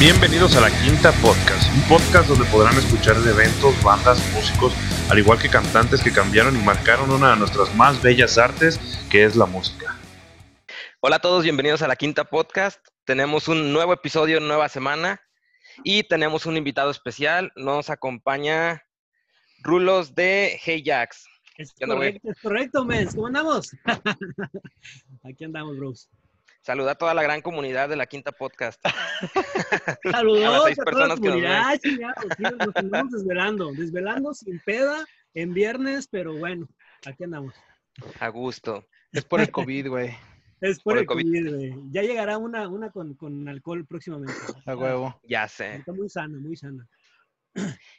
Bienvenidos a la Quinta Podcast, un podcast donde podrán escuchar de eventos, bandas, músicos, al igual que cantantes que cambiaron y marcaron una de nuestras más bellas artes, que es la música. Hola a todos, bienvenidos a la Quinta Podcast. Tenemos un nuevo episodio, nueva semana y tenemos un invitado especial. Nos acompaña Rulos de Hey Jacks. Es ¿Qué onda, güey? correcto, es correcto, mens. ¿Cómo andamos? Aquí andamos, bros. Saluda a toda la gran comunidad de la Quinta Podcast. Saludos A las seis a toda la personas que nos comunidad. sí, nos andamos desvelando. Desvelando sin peda en viernes, pero bueno, aquí andamos. A gusto. Es por el COVID, güey. Es por, Por el el COVID, güey. Ya llegará una, una con, con alcohol próximamente. A huevo. Ya sé. Está muy sana, muy sana.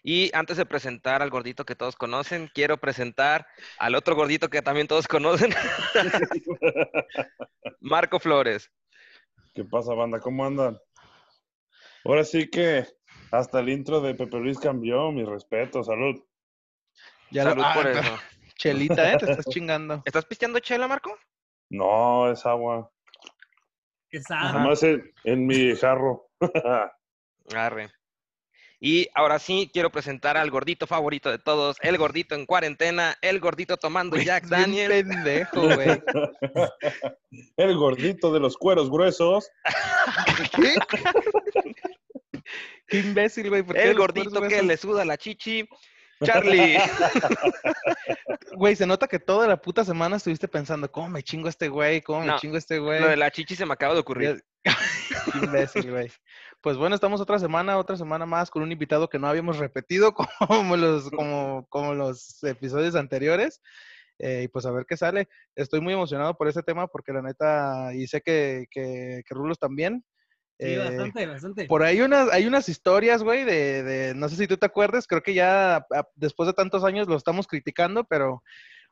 Y antes de presentar al gordito que todos conocen, quiero presentar al otro gordito que también todos conocen. Marco Flores. ¿Qué pasa, banda? ¿Cómo andan? Ahora sí que hasta el intro de Pepe Luis cambió, mi respeto, salud. Ya lo- Salud ah, por eso. Chelita, ¿eh? Te estás chingando. ¿Estás pisteando chela, Marco? No, es agua. Sana. Nomás en, en mi jarro. Arre. Y ahora sí, quiero presentar al gordito favorito de todos, el gordito en cuarentena, el gordito tomando Jack Daniel. pendejo, güey. el gordito de los cueros gruesos. ¿Qué? Qué imbécil, güey. ¿por qué El gordito que le suda la chichi. Charlie. Güey, se nota que toda la puta semana estuviste pensando, ¿cómo me chingo a este güey? ¿Cómo me No, chingo a este güey? Lo de la chichi se me acaba de ocurrir. Qué imbécil, güey. Pues bueno, estamos otra semana, otra semana más con un invitado que no habíamos repetido como los, como, como los episodios anteriores. Eh, y pues a ver qué sale. Estoy muy emocionado por ese tema porque la neta, y sé que, que, que Rulos también. Sí, eh, bastante, bastante. Por ahí unas, hay unas historias, güey, de, de, no sé si tú te acuerdas, creo que ya a- después de tantos años lo estamos criticando, pero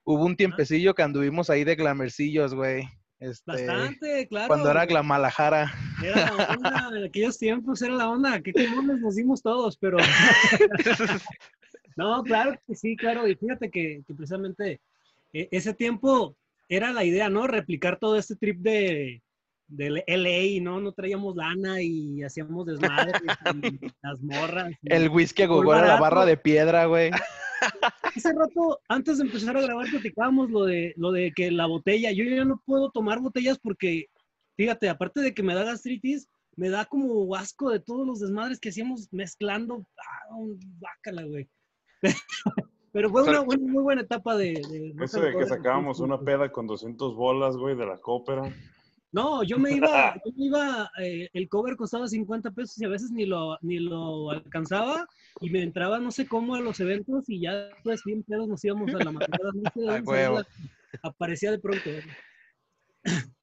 hubo un tiempecillo que anduvimos ahí de glamercillos, güey. Este, Bastante, claro. Cuando era Glamalajara. Era la onda, en aquellos tiempos era la onda, qué quemones nos dimos todos, pero no, claro que sí, claro, y fíjate que, que precisamente eh, ese tiempo era la idea, ¿no? Replicar todo este trip de, de LA, ¿no? No traíamos lana y hacíamos desmadre y las morras. y- El whisky a era la barra de piedra, güey. Hace rato, antes de empezar a grabar, platicábamos lo de, lo de que la botella, yo ya no puedo tomar botellas porque, fíjate, aparte de que me da gastritis, me da como asco de todos los desmadres que hacíamos mezclando. Ah, un bácala, güey. Pero fue una buena- muy buena etapa de... de Eso de que sacábamos una peda con 200 bolas, güey, de la cópera. No, yo me iba, yo me iba, eh, el cover costaba 50 pesos y a veces ni lo, ni lo alcanzaba y me entraba no sé cómo a los eventos y ya pues bien pedos nos íbamos a la madrugada. No sé aparecía de pronto.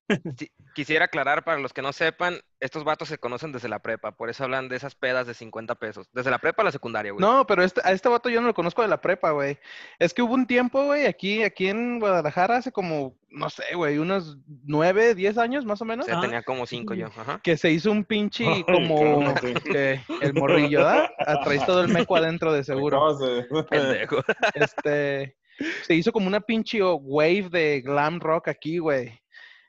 Quisiera aclarar para los que no sepan, estos vatos se conocen desde la prepa, por eso hablan de esas pedas de 50 pesos. Desde la prepa a la secundaria, güey. No, pero este, a este vato yo no lo conozco de la prepa, güey. Es que hubo un tiempo, güey, aquí, aquí en Guadalajara, hace como, no sé, güey, unos nueve, diez años más o O menos, sea, Ah. tenía como cinco yo. Ajá. que se hizo un pinche Ay, como el morrillo, ¿verdad? Traes todo el meco adentro de seguro. Pendejo. Este, se hizo como una pinche wave de glam rock aquí, güey.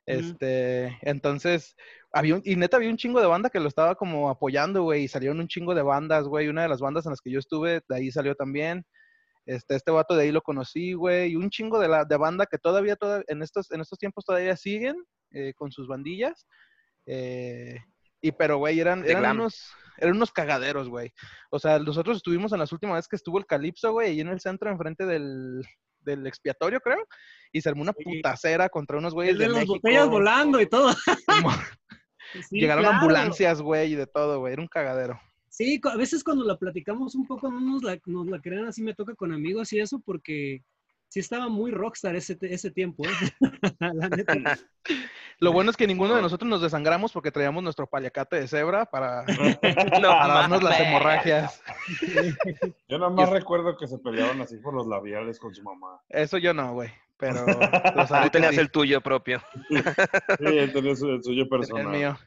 Este, entonces, había un, y neta había un chingo de banda que lo estaba como apoyando, güey, y salieron un chingo de bandas, güey. Una de las bandas en las que yo estuve, de ahí salió también. Este, este vato de ahí lo conocí, güey, y un chingo de la de banda que todavía, toda- en estos, en estos tiempos todavía siguen eh, con sus bandillas. Eh, y pero, güey, eran, eran unos, eran unos cagaderos, güey. O sea, nosotros estuvimos en las últimas veces que estuvo el Calipso, güey, ahí en el centro, enfrente del, del expiatorio, creo. Y se armó una putacera contra unos güeyes El de de las México. botellas volando y todo. Sí, Llegaron claro. ambulancias, güey, y de todo, güey. Era un cagadero. Sí, a veces cuando la platicamos un poco no nos la, nos la crean así, me toca con amigos y eso porque sí estaba muy rockstar ese, ese tiempo, ¿eh? La neta. Lo bueno es que ninguno de nosotros nos desangramos porque traíamos nuestro paliacate de cebra para, No, para darnos las hemorragias. Yo nada más recuerdo que se peleaban así por los labiales con su mamá. Eso yo no, güey. Pero los Tú tenías sí, el tuyo propio. Sí, él tenía su, el suyo el personal. mío.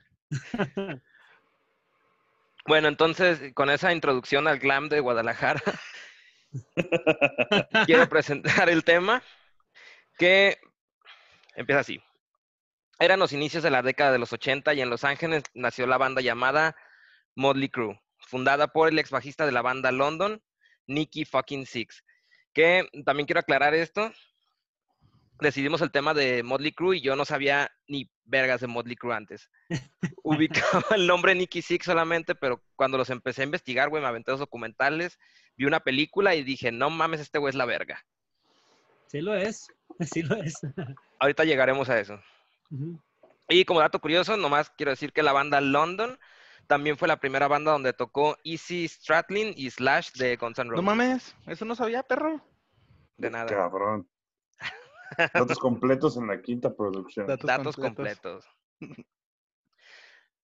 Bueno, entonces, con esa introducción al glam de Guadalajara, quiero presentar el tema que empieza así. Eran los inicios de la década de los 80 y en Los Ángeles nació la banda llamada Motley Crue, fundada por el ex bajista de la banda London, Nicky fucking Six. Que también quiero aclarar esto. Decidimos el tema de Motley Crue y yo no sabía ni vergas de Motley Crue antes. Ubicaba el nombre Nicky Six solamente, pero cuando los empecé a investigar, güey, me aventé los documentales, vi una película y dije, no mames, este güey es la verga. Sí lo es, sí lo es. Ahorita llegaremos a eso. Y como dato curioso, nomás quiero decir que la banda London también fue la primera banda donde tocó Easy Stradlin y Slash de Guns N' No Roses. mames, eso no sabía, perro. De nada. Cabrón. Datos completos en la quinta producción. Datos Datos completos. completos.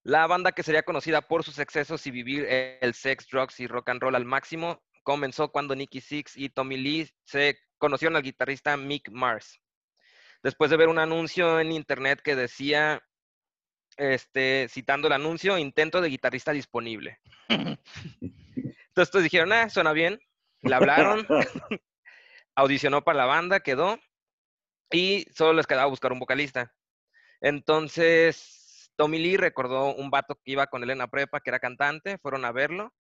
La banda que sería conocida por sus excesos y vivir el sex, drugs y rock and roll al máximo comenzó cuando Nicky Six y Tommy Lee se conocieron al guitarrista Mick Mars. Después de ver un anuncio en internet que decía, este, citando el anuncio, intento de guitarrista disponible. Entonces dijeron, ah, suena bien. Le hablaron, audicionó para la banda, quedó y solo les quedaba buscar un vocalista. Entonces, Tommy Lee recordó un vato que iba con él en la prepa, que era cantante, fueron a verlo.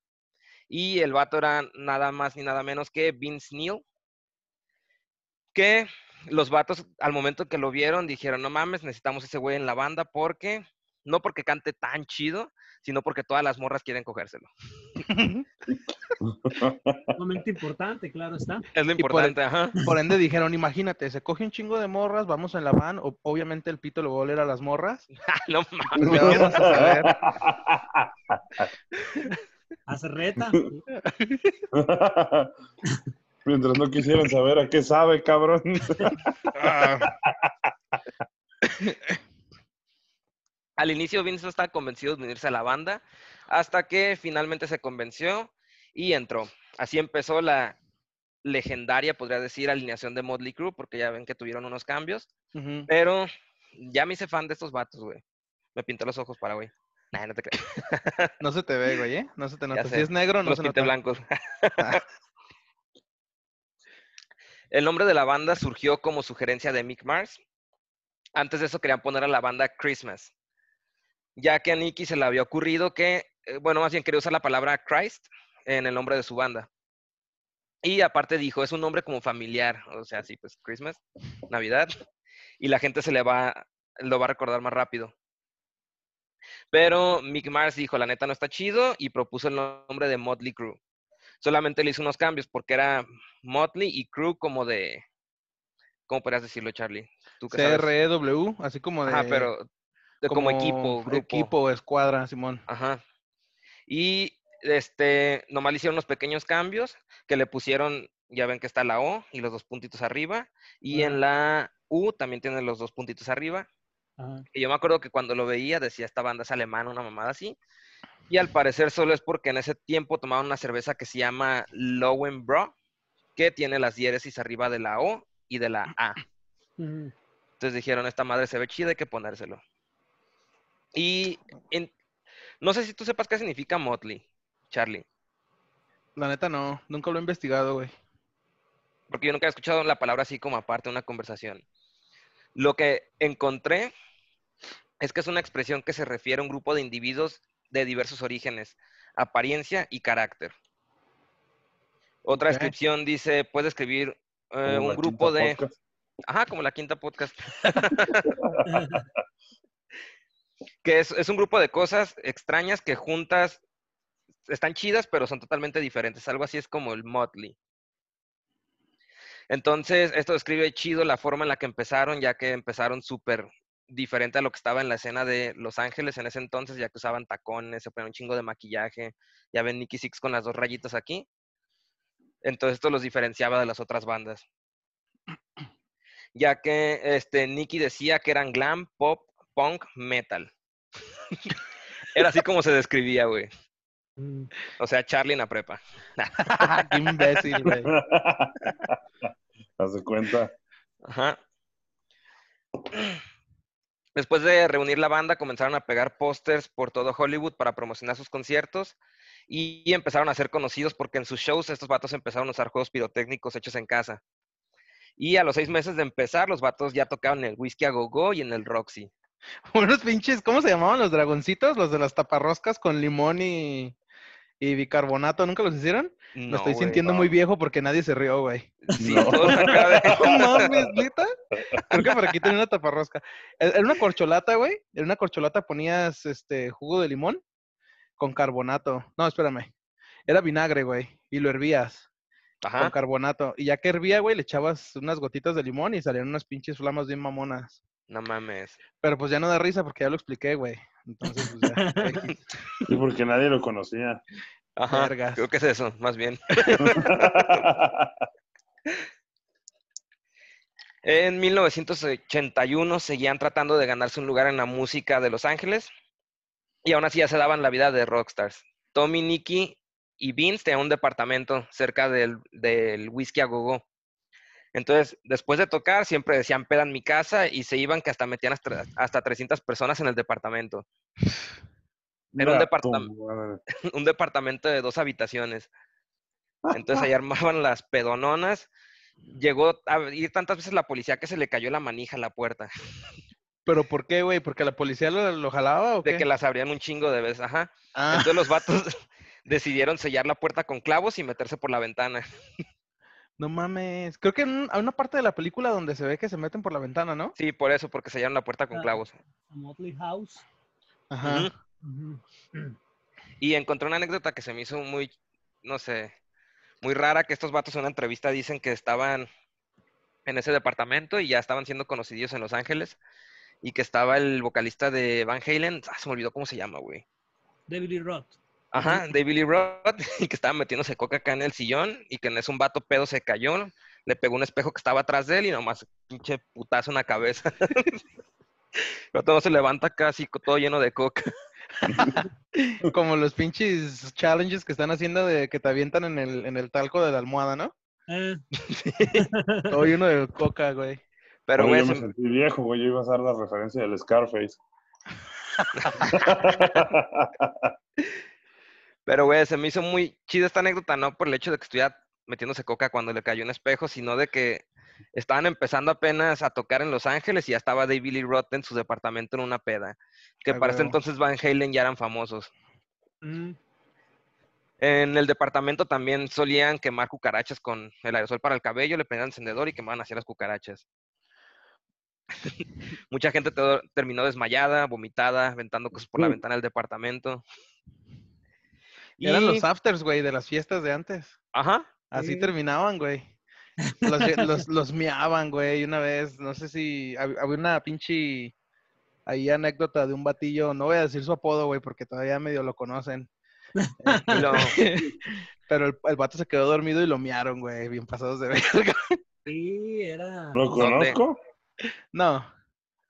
Y el vato era nada más ni nada menos que Vince Neil. Que los vatos, al momento que lo vieron, dijeron: No mames, necesitamos ese güey en la banda porque, no porque cante tan chido, sino porque todas las morras quieren cogérselo. Sumamente importante, claro está. Es lo Y por importante, ajá. Por ende dijeron, imagínate, se coge un chingo de morras, vamos en la van, o- obviamente el pito le va a oler a las morras. no mames. ¿Qué vamos a saber? Hace reta. Mientras no quisieran saber a qué sabe, cabrón. Al inicio Vince no estaba convencido de unirse a la banda, hasta que finalmente se convenció y entró. Así empezó la legendaria, podría decir, alineación de Motley Crue, porque ya ven que tuvieron unos cambios, pero ya me hice fan de estos vatos, güey. Me pinté los ojos para, güey. Nah, no te creas. No se te ve, güey, ¿eh? No se te nota. Si es negro, no los se pinté nota. blancos. Ah. El nombre de la banda surgió como sugerencia de Mick Mars. Antes de eso querían poner a la banda Christmas, ya que a Nicky se le había ocurrido que, eh, bueno, más bien quería usar la palabra Christ en el nombre de su banda. Y aparte dijo, es un nombre como familiar, o sea, sí, pues Christmas, Navidad, y la gente se le va, lo va a recordar más rápido. Pero Mick Mars dijo, la neta no está chido, y propuso el nombre de Motley Crue. Solamente le hizo unos cambios porque era Motley y Crue como de, ¿cómo podrías decirlo, Charlie? ¿Tú qué? CREW, así como de... Ajá, pero de como, equipo, grupo. Equipo, escuadra, Simón. Ajá. Y este, nomás le hicieron unos pequeños cambios que le pusieron, ya ven que está la O y los dos puntitos arriba. Y en la U también tiene los dos puntitos arriba. Y yo me acuerdo que cuando lo veía decía esta banda es alemana, una mamada así. Y al parecer solo es porque en ese tiempo tomaban una cerveza que se llama Lowenbräu, que tiene las diéresis arriba de la O y de la A. Entonces dijeron, esta madre se ve chida, hay que ponérselo. Y en- no sé si tú sepas qué significa Motley, Charlie, La neta no, nunca lo he investigado, güey. porque yo nunca he escuchado la palabra así como aparte de una conversación. Lo que encontré es que es una expresión que se refiere a un grupo de individuos de diversos orígenes, apariencia y carácter. Otra descripción dice, puede escribir eh, un grupo de... podcast. Ajá, como la quinta podcast. que es, un grupo de cosas extrañas que juntas están chidas, pero son totalmente diferentes. Algo así es como el Motley. Entonces, esto describe chido la forma en la que empezaron, ya que empezaron súper diferente a lo que estaba en la escena de Los Ángeles en ese entonces, ya que usaban tacones, se ponían un chingo de maquillaje. Ya ven Nicky Six con las dos rayitas aquí. Entonces, esto los diferenciaba de las otras bandas. Ya que este, Nicky decía que eran glam, pop, punk, metal. Era así como se describía, güey. Mm. O sea, Charlie en la prepa. Qué imbécil, güey. Haz de cuenta. Ajá. Después de reunir la banda, comenzaron a pegar pósters por todo Hollywood para promocionar sus conciertos y, empezaron a ser conocidos porque en sus shows estos vatos empezaron a usar juegos pirotécnicos hechos en casa. Y a los seis meses de empezar, los vatos ya tocaban en el Whisky a Go Go y en el Roxy. Unos pinches, ¿cómo se llamaban los dragoncitos? Los de las taparroscas con limón y, y bicarbonato, ¿nunca los hicieron? No, Lo estoy sintiendo muy viejo porque nadie se rió, güey. Sí, No. mames, ¿neta? Creo que por aquí tenía una taparrosca. E- Era una corcholata, güey. En una corcholata ponías este jugo de limón con carbonato. No, espérame. Era vinagre, güey. Y lo hervías con carbonato. Y ya que hervía, güey, le echabas unas gotitas de limón y salían unas pinches flamas bien mamonas. No mames. Pero pues ya no da risa porque ya lo expliqué, güey. Entonces, pues ya. Sí, porque nadie lo conocía. Ajá. Vergas. Creo que es eso, más bien. En 1981 seguían tratando de ganarse un lugar en la música de Los Ángeles y aún así ya se daban la vida de rockstars. Tommy, Nicky y Vince tenían un departamento cerca del, del Whisky a Gogo. Entonces, después de tocar, siempre decían peda en mi casa y se iban que hasta metían hasta, hasta 300 personas en el departamento. Era un Mira, departam- tu madre. un departamento de dos habitaciones. Entonces ahí armaban las pedononas. Llegó a ir tantas veces la policía que se le cayó la manija a la puerta. ¿Pero por qué, güey? ¿Porque la policía lo, lo jalaba o qué? De que las abrían un chingo de veces. Ajá. Ah, Entonces los vatos decidieron sellar la puerta con clavos y meterse por la ventana. No mames. Creo que en hay una parte de la película donde se ve que se meten por la ventana, ¿no? Sí, por eso, porque sellaron la puerta con Ah. clavos. Motley House. Ajá. Y encontré una anécdota que se me hizo muy, no sé, muy rara, que estos vatos en una entrevista dicen que estaban en ese departamento y ya estaban siendo conocidos en Los Ángeles y que estaba el vocalista de Van Halen, ah, se me olvidó cómo se llama, güey. David Lee Roth. Ajá, David Lee Roth, y que estaba metiéndose coca acá en el sillón y que en ese un vato pedo se cayó, le pegó un espejo que estaba atrás de él y nomás pinche putazo en la cabeza. Pero todo se levanta casi todo lleno de coca. Como los pinches challenges que están haciendo de que te avientan en el, en el talco de la almohada, ¿no? Eh, Todo lleno de coca, güey. Pero, Oye, güey, yo me se- sentí viejo, güey. Yo iba a hacer la referencia del Scarface. Pero, güey, se me hizo muy chida esta anécdota, no por el hecho de que estuviera metiéndose coca cuando le cayó un espejo, sino de que estaban empezando apenas a tocar en Los Ángeles y ya estaba David Lee Roth en su departamento en una peda. Que Ah, para ese entonces Van Halen ya eran famosos. mm, En el departamento también solían quemar cucarachas con el aerosol para el cabello, le prendían encendedor y quemaban así las cucarachas. Mucha gente te- terminó desmayada, vomitada, aventando cosas por la Mm. ventana del departamento. Eran Y- los afters, güey, de las fiestas de antes. Ajá. Así Sí. terminaban, güey. Los, los, los miaban, güey. Una vez, no sé si hab- había una pinche ahí anécdota de un batillo. No voy a decir su apodo, güey, porque todavía medio lo conocen. Pero el, el vato se quedó dormido y lo miaron, güey. Bien pasados de verga. sí, era. ¿Lo conozco? No.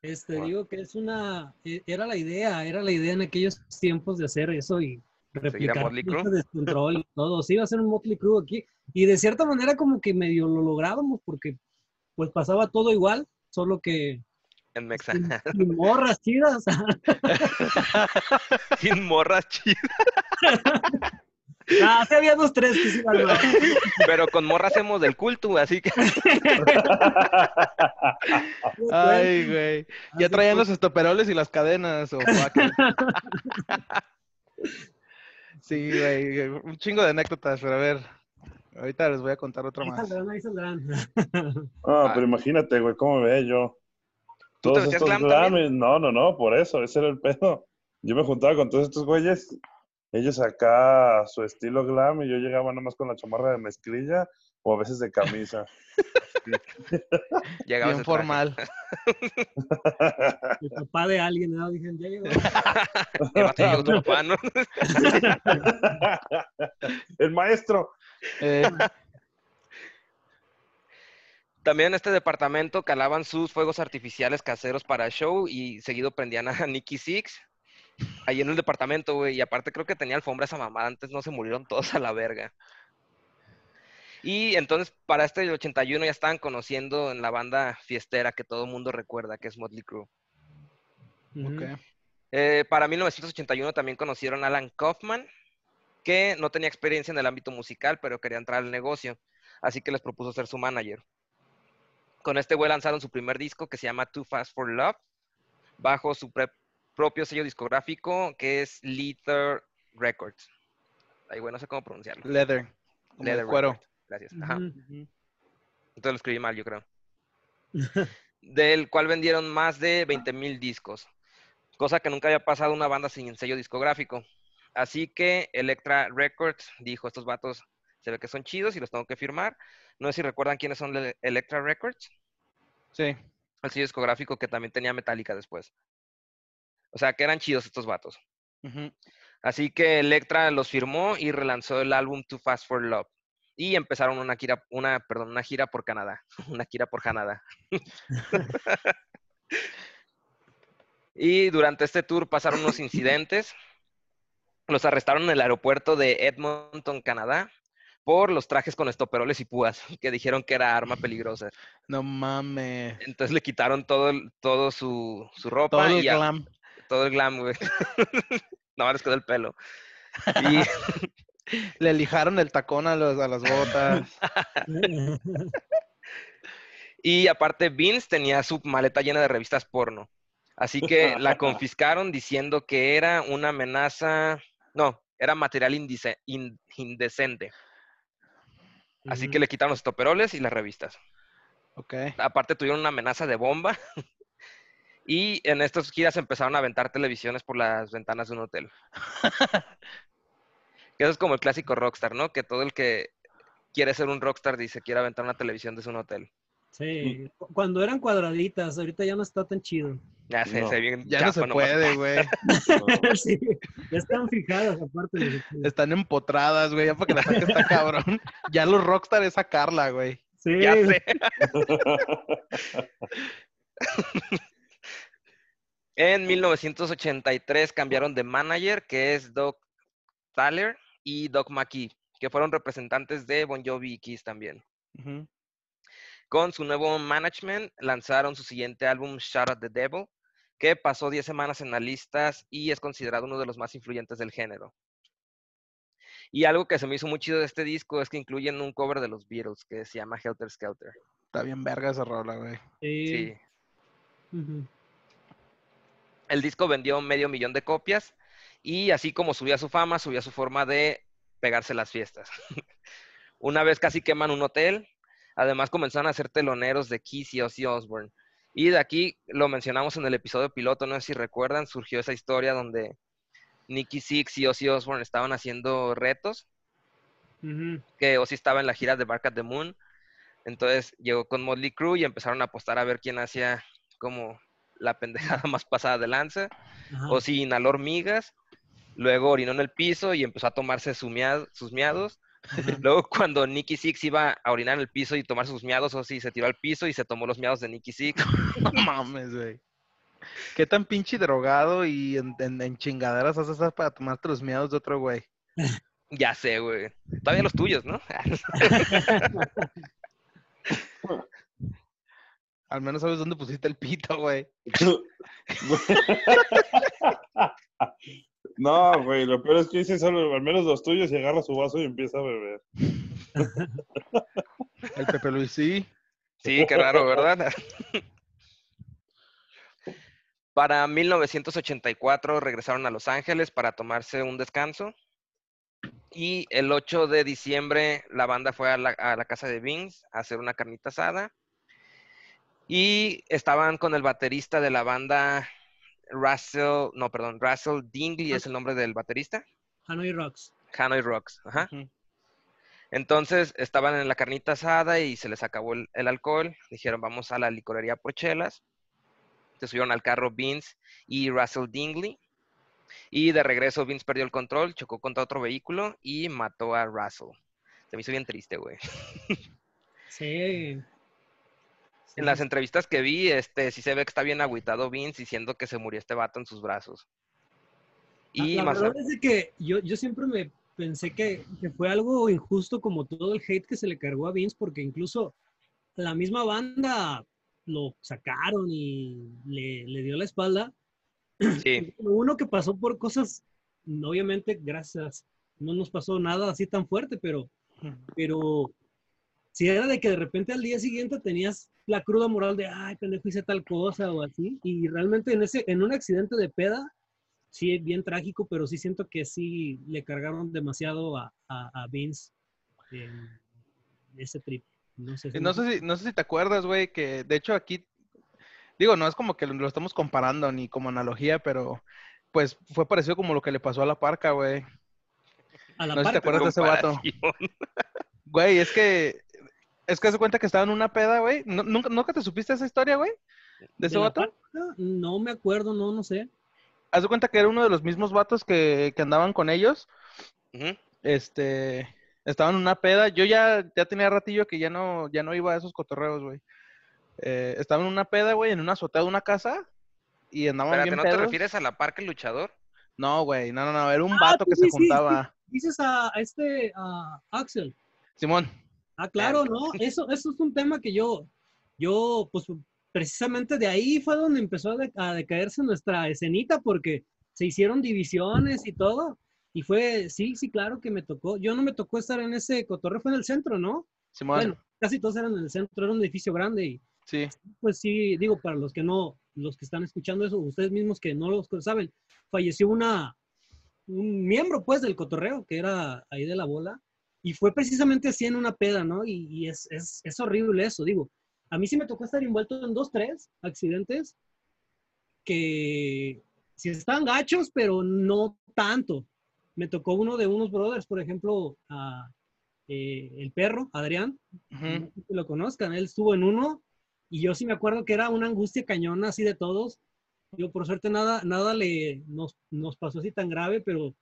Este, Bueno. digo que es una. e- Era la idea, era la idea en aquellos tiempos de hacer eso y replicar Motley Crue? ese descontrol y todo. Sí, iba a ser un Motley Crue aquí. Y de cierta manera, como que medio lo lográbamos porque, pues pasaba todo igual, solo que. en Mexa. Sin, sin morras chidas. Sin morras chidas. ah, sí había dos, tres que sí valían. Pero con morras hacemos del culto, así que Ay, güey. Ya traían los estoperoles y las cadenas. O fuck. Sí, güey. Un chingo de anécdotas, pero a ver. Ahorita les voy a contar otra Ahí más. saldrán, ahí saldrán. Ah, pero imagínate, güey, cómo me ve yo. ¿Tú te Todos estos glam glames, no, no, no, por eso, ese era el pedo. Yo me juntaba con todos estos güeyes, ellos acá su estilo glam y yo llegaba nada más con la chamarra de mezclilla o a veces de camisa. Bien formal. El papá de alguien, ¿no? Dije, ya llegó. Llegó tu papá, ¿no? el maestro. Eh, También en este departamento calaban sus fuegos artificiales caseros para show y seguido prendían a Nicky Six. Ahí en el departamento, güey. Y aparte creo que tenía alfombra esa mamada. Antes no se murieron todos a la verga. Y entonces para este del 81 ya estaban conociendo en la banda fiestera que todo el mundo recuerda, que es Motley Crue. Ujú. ok. Eh, para 1981 también conocieron a Alan Kaufman, que no tenía experiencia en el ámbito musical, pero quería entrar al negocio, así que les propuso ser su manager. Con este güey lanzaron su primer disco que se llama Too Fast for Love, bajo su propio sello discográfico que es Leather Records. Ay, güey, no sé cómo pronunciarlo. Leather. Como Leather cuero. Records. Gracias. Ajá. Entonces lo escribí mal, yo creo. Del cual vendieron más de 20 mil discos. Cosa que nunca había pasado una banda sin sello discográfico. Así que Electra Records dijo, estos vatos se ve que son chidos y los tengo que firmar. No sé si recuerdan quiénes son de Electra Records. Sí. El sello discográfico que también tenía Metallica después. O sea, que eran chidos estos vatos. Así que Electra los firmó y relanzó el álbum Too Fast for Love. Y empezaron una gira, una, perdón, una gira por Canadá. Una gira por Canadá. y durante este tour pasaron unos incidentes. Los arrestaron en el aeropuerto de Edmonton, Canadá, por los trajes con estoperoles y púas, que dijeron que era arma peligrosa. No mames. Entonces le quitaron todo, todo su, su ropa Todo el y glam. todo el glam, güey. Más les quedó el pelo. Y Le lijaron el tacón a, los, a las botas. Y aparte, Vince tenía su maleta llena de revistas porno. Así que la confiscaron diciendo que era una amenaza. No, era material indice- in- indecente. Así que le quitaron los toperoles y las revistas. ok. Aparte, tuvieron una amenaza de bomba. Y en estas giras empezaron a aventar televisiones por las ventanas de un hotel. Que eso es como el clásico rockstar, ¿no? Que todo el que quiere ser un rockstar dice quiere aventar una televisión desde un hotel. Sí, cu- cuando eran cuadraditas, ahorita ya no está tan chido. Ya sé, No, se ve bien Ya no se puede, güey. sí, ya están fijadas aparte. estudios. Están empotradas, güey. Ya para que la saque está cabrón. Ya los rockstar es sacarla, güey. Sí, Ya sé. En 1983 cambiaron de manager, que es Doc Thaler y Doc McKee, que fueron representantes de Bon Jovi y Kiss también. Con su nuevo management lanzaron su siguiente álbum, Shout at the Devil, que pasó 10 semanas en las listas y es considerado uno de los más influyentes del género. Y algo que se me hizo muy chido de este disco es que incluyen un cover de los Beatles que se llama Helter Skelter. Está bien verga esa rola, güey. sí. El disco vendió medio millón de copias y así como subía su fama, subía su forma de pegarse las fiestas. Una vez casi queman un hotel, además comenzaron a ser teloneros de Kiss y Ozzy Osbourne. Y de aquí lo mencionamos en el episodio piloto, no sé si recuerdan, surgió esa historia donde Nicky Six y Ozzy Osbourne estaban haciendo retos, que Ozzy estaba en la gira de Bark at the Moon. Entonces llegó con Motley Crue y empezaron a apostar a ver quién hacía como la pendejada más pasada de lanza. Ajá. O si inhaló hormigas, luego orinó en el piso y empezó a tomarse su sus miados. Luego cuando Nicky Six iba a orinar en el piso y tomar sus miados, o si se tiró al piso y se tomó los miados de Nicky Six. No mames, güey. ¿Qué tan pinche drogado y en, en- en chingaderas haces esas para tomarte los miedos de otro güey? ya sé, güey. Todavía los tuyos, ¿no? Al menos sabes dónde pusiste el pito, güey. No, güey, lo peor es que dice solo al menos los tuyos y agarra su vaso y empieza a beber. El Pepe Luis, sí. Sí, qué raro, ¿verdad? Para 1984 regresaron a Los Ángeles para tomarse un descanso. Y el 8 de diciembre la banda fue a la, a la casa de Vince a hacer una carnita asada. Y estaban con el baterista de la banda, Russell, no, perdón, Russell Dingley es el nombre del baterista. Hanoi Rocks. Hanoi Rocks, ajá. Entonces estaban en la carnita asada y se les acabó el, el alcohol. Dijeron, vamos a la licorería por chelas. Se subieron al carro Vince y Russell Dingley. Y de regreso Vince perdió el control, chocó contra otro vehículo y mató a Russell. Se me hizo bien triste, güey. Sí. En las entrevistas que vi, este, sí se ve que está bien agüitado Vince diciendo que se murió este vato en sus brazos. La- Y la más... verdad es de que yo, yo siempre me pensé que, que fue algo injusto como todo el hate que se le cargó a Vince, porque incluso la misma banda lo sacaron y le, le dio la espalda. Sí, Uno que pasó por cosas, obviamente, gracias, no nos pasó nada así tan fuerte, pero, pero si era de que de repente al día siguiente tenías la cruda moral de, ay, pendejo, hice tal cosa o así. Y realmente en, ese, en un accidente de peda, sí, es bien trágico, pero sí siento que sí le cargaron demasiado a, a, a Vince en ese trip. No sé, Y no sé si, no sé si te acuerdas, güey, que de hecho aquí, digo, no es como que lo, lo estamos comparando ni como analogía, pero pues fue parecido como lo que le pasó a la parca, güey. a la no sé si te acuerdas de ese vato. Güey, es que, es que se cuenta que estaba en una peda, güey. ¿Nu- ¿Nunca, ¿Nunca te supiste esa historia, güey? ¿De ese de vato? No me acuerdo, no, no sé. Haz de cuenta que era uno de los mismos vatos que, que andaban con ellos. Este, estaban en una peda. Yo ya, ya tenía ratillo que ya no, ya no iba a esos cotorreos, güey. Eh, estaba en una peda, güey, en una azotea de una casa. Y andaban Espérate, bien ¿no te refieres a la parca luchador? No, güey, no, no, no. Era un Ah, vato sí, que sí, se sí, sí. juntaba. Dices a, a este, a Axel. Simón. Ah, claro, ¿no? Eso, eso es un tema que yo, yo, pues precisamente de ahí fue donde empezó a, de- a decaerse nuestra escenita porque se hicieron divisiones y todo. Y fue, sí, sí, claro que me tocó. Yo no me tocó estar en ese cotorreo, fue en el centro, ¿no? Simón. Bueno, casi todos eran en el centro, era un edificio grande y Sí. pues sí, digo, para los que no, los que están escuchando eso, ustedes mismos que no lo saben, falleció una, un miembro pues del cotorreo, que era ahí de la bola, y fue precisamente así en una peda, ¿no? Y, y es, es, es horrible eso, digo. A mí sí me tocó estar envuelto en dos, tres accidentes que sí están gachos, pero no tanto. Me tocó uno de unos brothers, por ejemplo, a, eh, el perro, Adrián, no sé si lo conozcan, él estuvo en uno y yo sí me acuerdo que era una angustia cañona así de todos. Yo por suerte nada, nada le nos, nos pasó así tan grave, pero,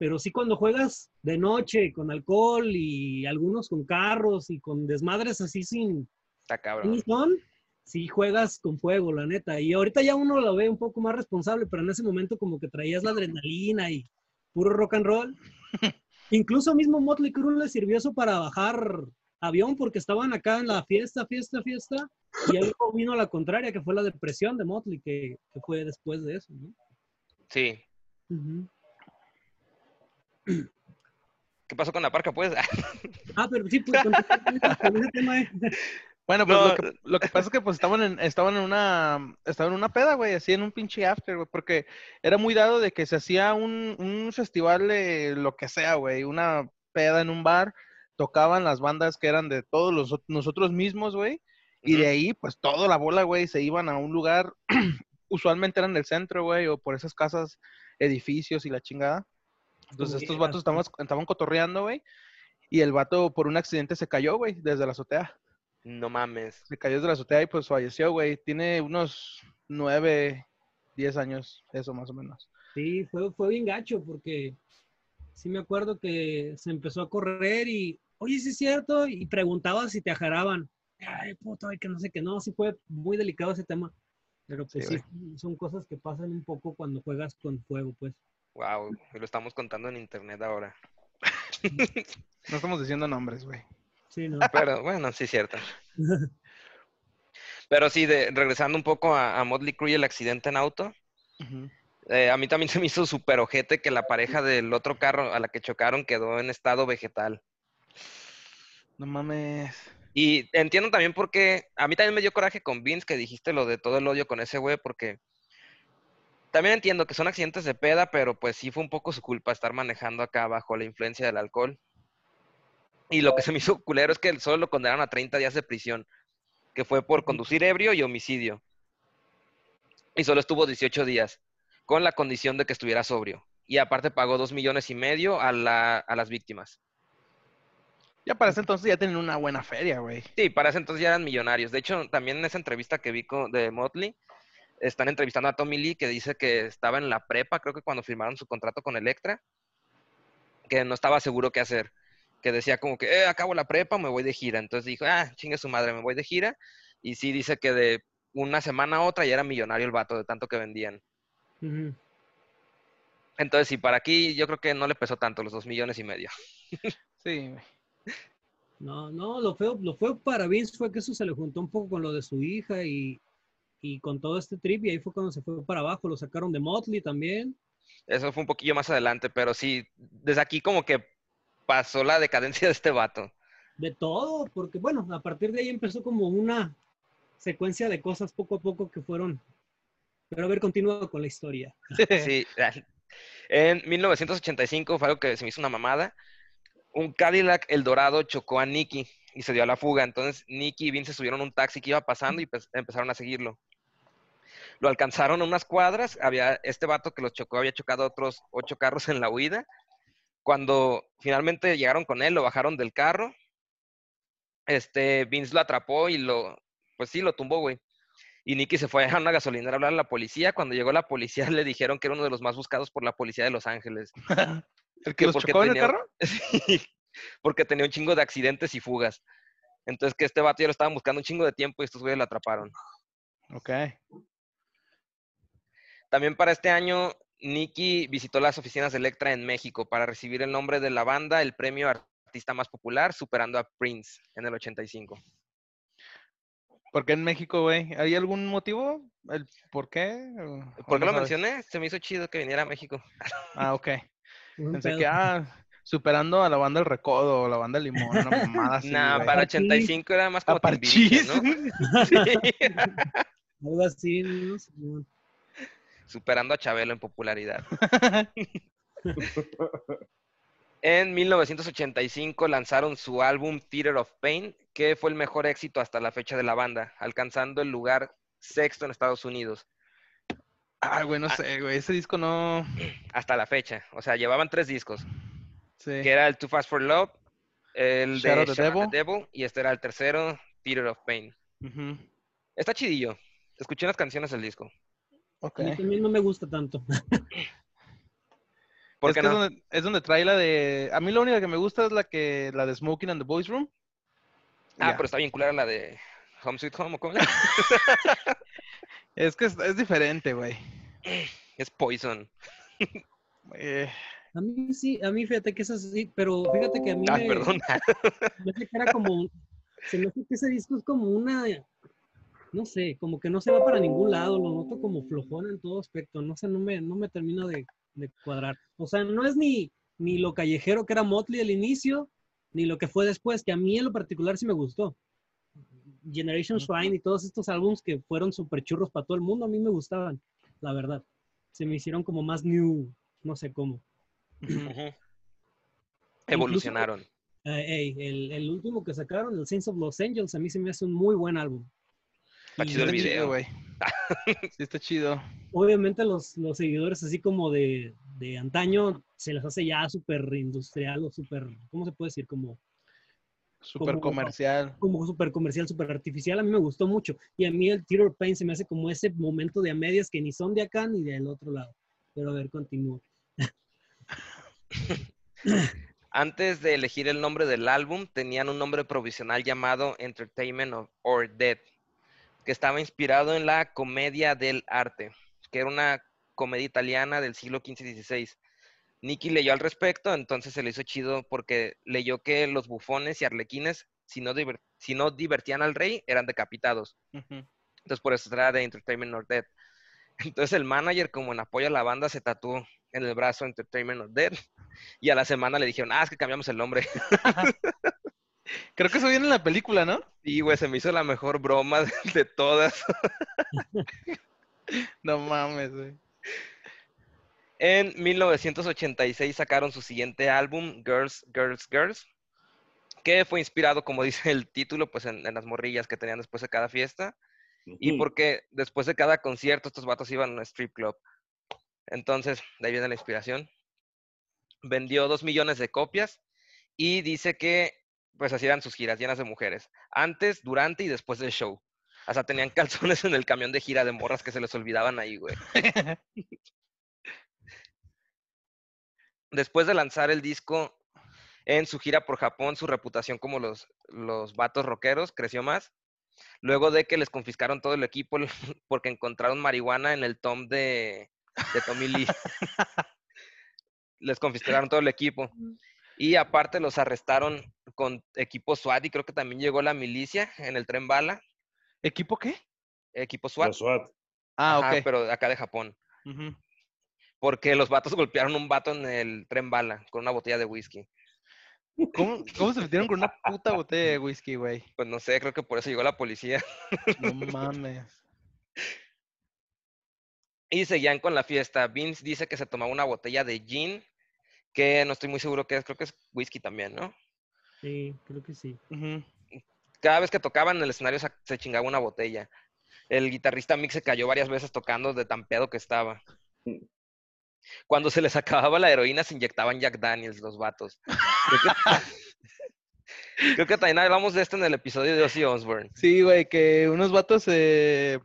pero sí cuando juegas de noche con alcohol y algunos con carros y con desmadres así sin, Está cabrón. son, sí juegas con fuego, la neta. Y ahorita ya uno lo ve un poco más responsable, pero en ese momento como que traías la adrenalina y puro rock and roll. Incluso mismo Motley Crue le sirvió eso para bajar avión porque estaban acá en la fiesta, fiesta, fiesta. Y ahí vino la contraria, que fue la depresión de Motley, que, que fue después de eso, ¿no? Sí. ¿Qué pasó con la parca, pues? Ah, pero sí, pues con, con ese tema, eh. Bueno, pues No, lo, que, lo que pasa es que pues estaban en, estaban en una, estaban en una peda, güey, así en un pinche after, güey, porque era muy dado de que se hacía un, un festival de lo que sea, güey, una peda en un bar, tocaban las bandas que eran de todos los, ot- nosotros mismos, güey, y de ahí, pues toda la bola, güey, se iban a un lugar, usualmente eran del centro, güey, o por esas casas, edificios y la chingada. Entonces estos vatos estaban, estaban cotorreando, güey, y el vato por un accidente se cayó, güey, desde la azotea No mames. se cayó desde la azotea y pues falleció, güey. Tiene unos nueve, diez años, eso más o menos. Sí, fue, fue bien gacho porque sí me acuerdo que se empezó a correr y, oye, sí es cierto, y preguntaba si te ajaraban. Ay, puto, ay, que no sé qué, no, sí fue muy delicado ese tema. Pero pues Sí, sí, son cosas que pasan un poco cuando juegas con fuego, pues. Wow, lo estamos contando en internet ahora. No estamos diciendo nombres, güey. Sí, ¿no? Pero bueno, sí es cierto. Pero sí, de, regresando un poco a, a Motley Crue y el accidente en auto, eh, a mí también se me hizo súper ojete que la pareja del otro carro a la que chocaron quedó en estado vegetal. No mames. Y entiendo también por qué, a mí también me dio coraje con Vince que dijiste lo de todo el odio con ese güey, porque también entiendo que son accidentes de peda, pero pues sí fue un poco su culpa estar manejando acá bajo la influencia del alcohol. Y lo que se me hizo culero es que solo lo condenaron a 30 días de prisión, que fue por conducir ebrio y homicidio. Y solo estuvo 18 días, con la condición de que estuviera sobrio. Y aparte pagó 2 millones y medio a, la- a las víctimas. Ya para ese entonces ya tienen una buena feria, güey. Sí, para ese entonces ya eran millonarios. De hecho, también en esa entrevista que vi con- de Motley, están entrevistando a Tommy Lee, que dice que estaba en la prepa, creo que cuando firmaron su contrato con Electra, que no estaba seguro qué hacer. Que decía como que, eh, acabo la prepa, me voy de gira. Entonces dijo, ah, chingue su madre, me voy de gira. Y sí dice que de una semana a otra ya era millonario el vato de tanto que vendían. Entonces, sí, para aquí yo creo que no le pesó tanto, los dos millones y medio. Sí. No, no, lo feo, lo feo para Vince fue que eso se le juntó un poco con lo de su hija y, y con todo este trip, y ahí fue cuando se fue para abajo, lo sacaron de Motley también. Eso fue un poquillo más adelante, pero sí, desde aquí como que pasó la decadencia de este vato. De todo, porque bueno, a partir de ahí empezó como una, secuencia de cosas poco a poco que fueron. Pero a ver, continúa con la historia. Sí. En 1985 fue algo que se me hizo una mamada. Un Cadillac El Dorado chocó a Nicky y se dio a la fuga. Entonces Nicky y Vince subieron a un taxi que iba pasando y pues, empezaron a seguirlo. Lo alcanzaron a unas cuadras. Había este vato que los chocó, había chocado otros ocho carros en la huida. Cuando finalmente llegaron con él, lo bajaron del carro. Este, Vince lo atrapó y lo, pues sí, lo tumbó, güey. Y Nicky se fue a una gasolinera a hablar a la policía. Cuando llegó la policía le dijeron que era uno de los más buscados por la policía de Los Ángeles. ¿El que los en el tenía- carro? Sí, porque tenía un chingo de accidentes y fugas. Entonces que este vato ya lo estaban buscando un chingo de tiempo y estos güeyes lo atraparon. Ok. También para este año, Nicky visitó las oficinas de Electra en México para recibir el nombre de la banda, el premio artista más popular, superando a Prince en el 85. ¿Por qué en México, güey? ¿Hay algún motivo? ¿El por qué? ¿O- o ¿Por qué no lo sabes? mencioné? Se me hizo chido que viniera a México. Ah, ok. Pensé que, ah, superando a la banda El Recodo o la banda Limón, una mamada así, nah, güey. para Parchís. 85 era más como Ah, Timbiriche. ¿no? Sí. Algo así, ¿no? Superando a Chabelo en popularidad. En 1985 lanzaron su álbum Theater of Pain, que fue el mejor éxito hasta la fecha de la banda, alcanzando el lugar sexto en Estados Unidos. Ah, güey, no sé, güey. Ese disco no. Hasta la fecha. O sea, llevaban tres discos, Sí. que era el Too Fast for Love, el de the Devil. the Devil, y este era el tercero, Theater of Pain. Está chidillo. Escuché unas canciones del disco. Ok. A mí también no me gusta tanto. ¿Por es no? es, donde, es donde trae la de. A mí la única que me gusta es la que la de Smoking and the Boys Room. Ah, pero está bien culera la de Home Sweet Home, ¿o cómo? Es que es, es diferente, güey. Es Poison. Eh, A mí sí, a mí fíjate que es así, pero fíjate que a mí Ah, me, perdón. me que era como, se me hace que ese disco es como una, no sé, como que no se va para ningún lado, lo noto como flojón en todo aspecto, no sé, no me, no me termina de, de cuadrar. O sea, no es ni, ni lo callejero que era Motley al inicio, ni lo que fue después, que a mí en lo particular sí me gustó. Generation. Swine y todos estos álbumes que fueron súper churros para todo el mundo, a mí me gustaban, la verdad. Se me hicieron como más new, no sé cómo. Evolucionaron. Eh, el, el último que sacaron, el Saints of Los Angels, a mí se me hace un muy buen álbum. Está chido el video. güey. Sí, está chido. Obviamente los, los seguidores así como de, de antaño se les hace ya súper industrial o súper, ¿cómo se puede decir? Como, Súper comercial. como súper comercial, súper artificial. A mí me gustó mucho. Y a mí el Theater Pain se me hace como ese momento de a medias que ni son de acá ni del otro lado. Pero a ver, continúo. Antes de elegir el nombre del álbum, tenían un nombre provisional llamado Entertainment of- or Dead, que estaba inspirado en la comedia del arte, que era una comedia italiana del siglo XV y XVI. Nicky leyó al respecto, entonces se le hizo chido porque leyó que los bufones y arlequines, si no, si no divertían al rey, eran decapitados. Ujú. Entonces por eso era de Entertainment or Dead. Entonces el manager, como en apoyo a la banda, se tatuó en el brazo Entertainment or Dead. Y a la semana le dijeron, ah, es que cambiamos el nombre. Creo que eso viene en la película, ¿no? Y, güey, se me hizo la mejor broma de, de todas. No mames, güey. En 1986 sacaron su siguiente álbum, Girls, Girls, Girls, que fue inspirado, como dice el título, pues en, en las morrillas que tenían después de cada fiesta. Y porque después de cada concierto estos vatos iban a un strip club. Entonces, de ahí viene la inspiración. Vendió dos millones de copias y dice que pues así eran sus giras llenas de mujeres. Antes, durante y después del show. Sea, tenían calzones en el camión de gira de morras que se les olvidaban ahí, güey. Después de lanzar el disco en su gira por Japón, su reputación como los, los vatos rockeros creció más. Luego de que les confiscaron todo el equipo porque encontraron marihuana en el tom de, de Tommy Lee. les confiscaron todo el equipo. Y aparte los arrestaron con equipo SWAT y creo que también llegó la milicia en el tren bala. ¿Equipo qué? Equipo SWAT. Los SWAT. Ah, Ajá, ok. pero acá de Japón. Porque los vatos golpearon un vato en el tren bala con una botella de whisky. ¿Cómo, ¿Cómo se metieron con una puta botella de whisky, güey? Pues no sé, creo que por eso llegó la policía. No mames. Y seguían con la fiesta. Vince dice que se tomaba una botella de gin, que no estoy muy seguro que es, creo que es whisky también, ¿no? Sí, creo que sí. Cada vez que tocaban en el escenario se, se chingaba una botella. El guitarrista Mick se cayó varias veces tocando de tan pedo que estaba. Cuando se les acababa la heroína se inyectaban Jack Daniels los vatos. Creo que, creo que también hablamos de esto en el episodio de Ozzy Osbourne. Sí, güey, que unos vatos se,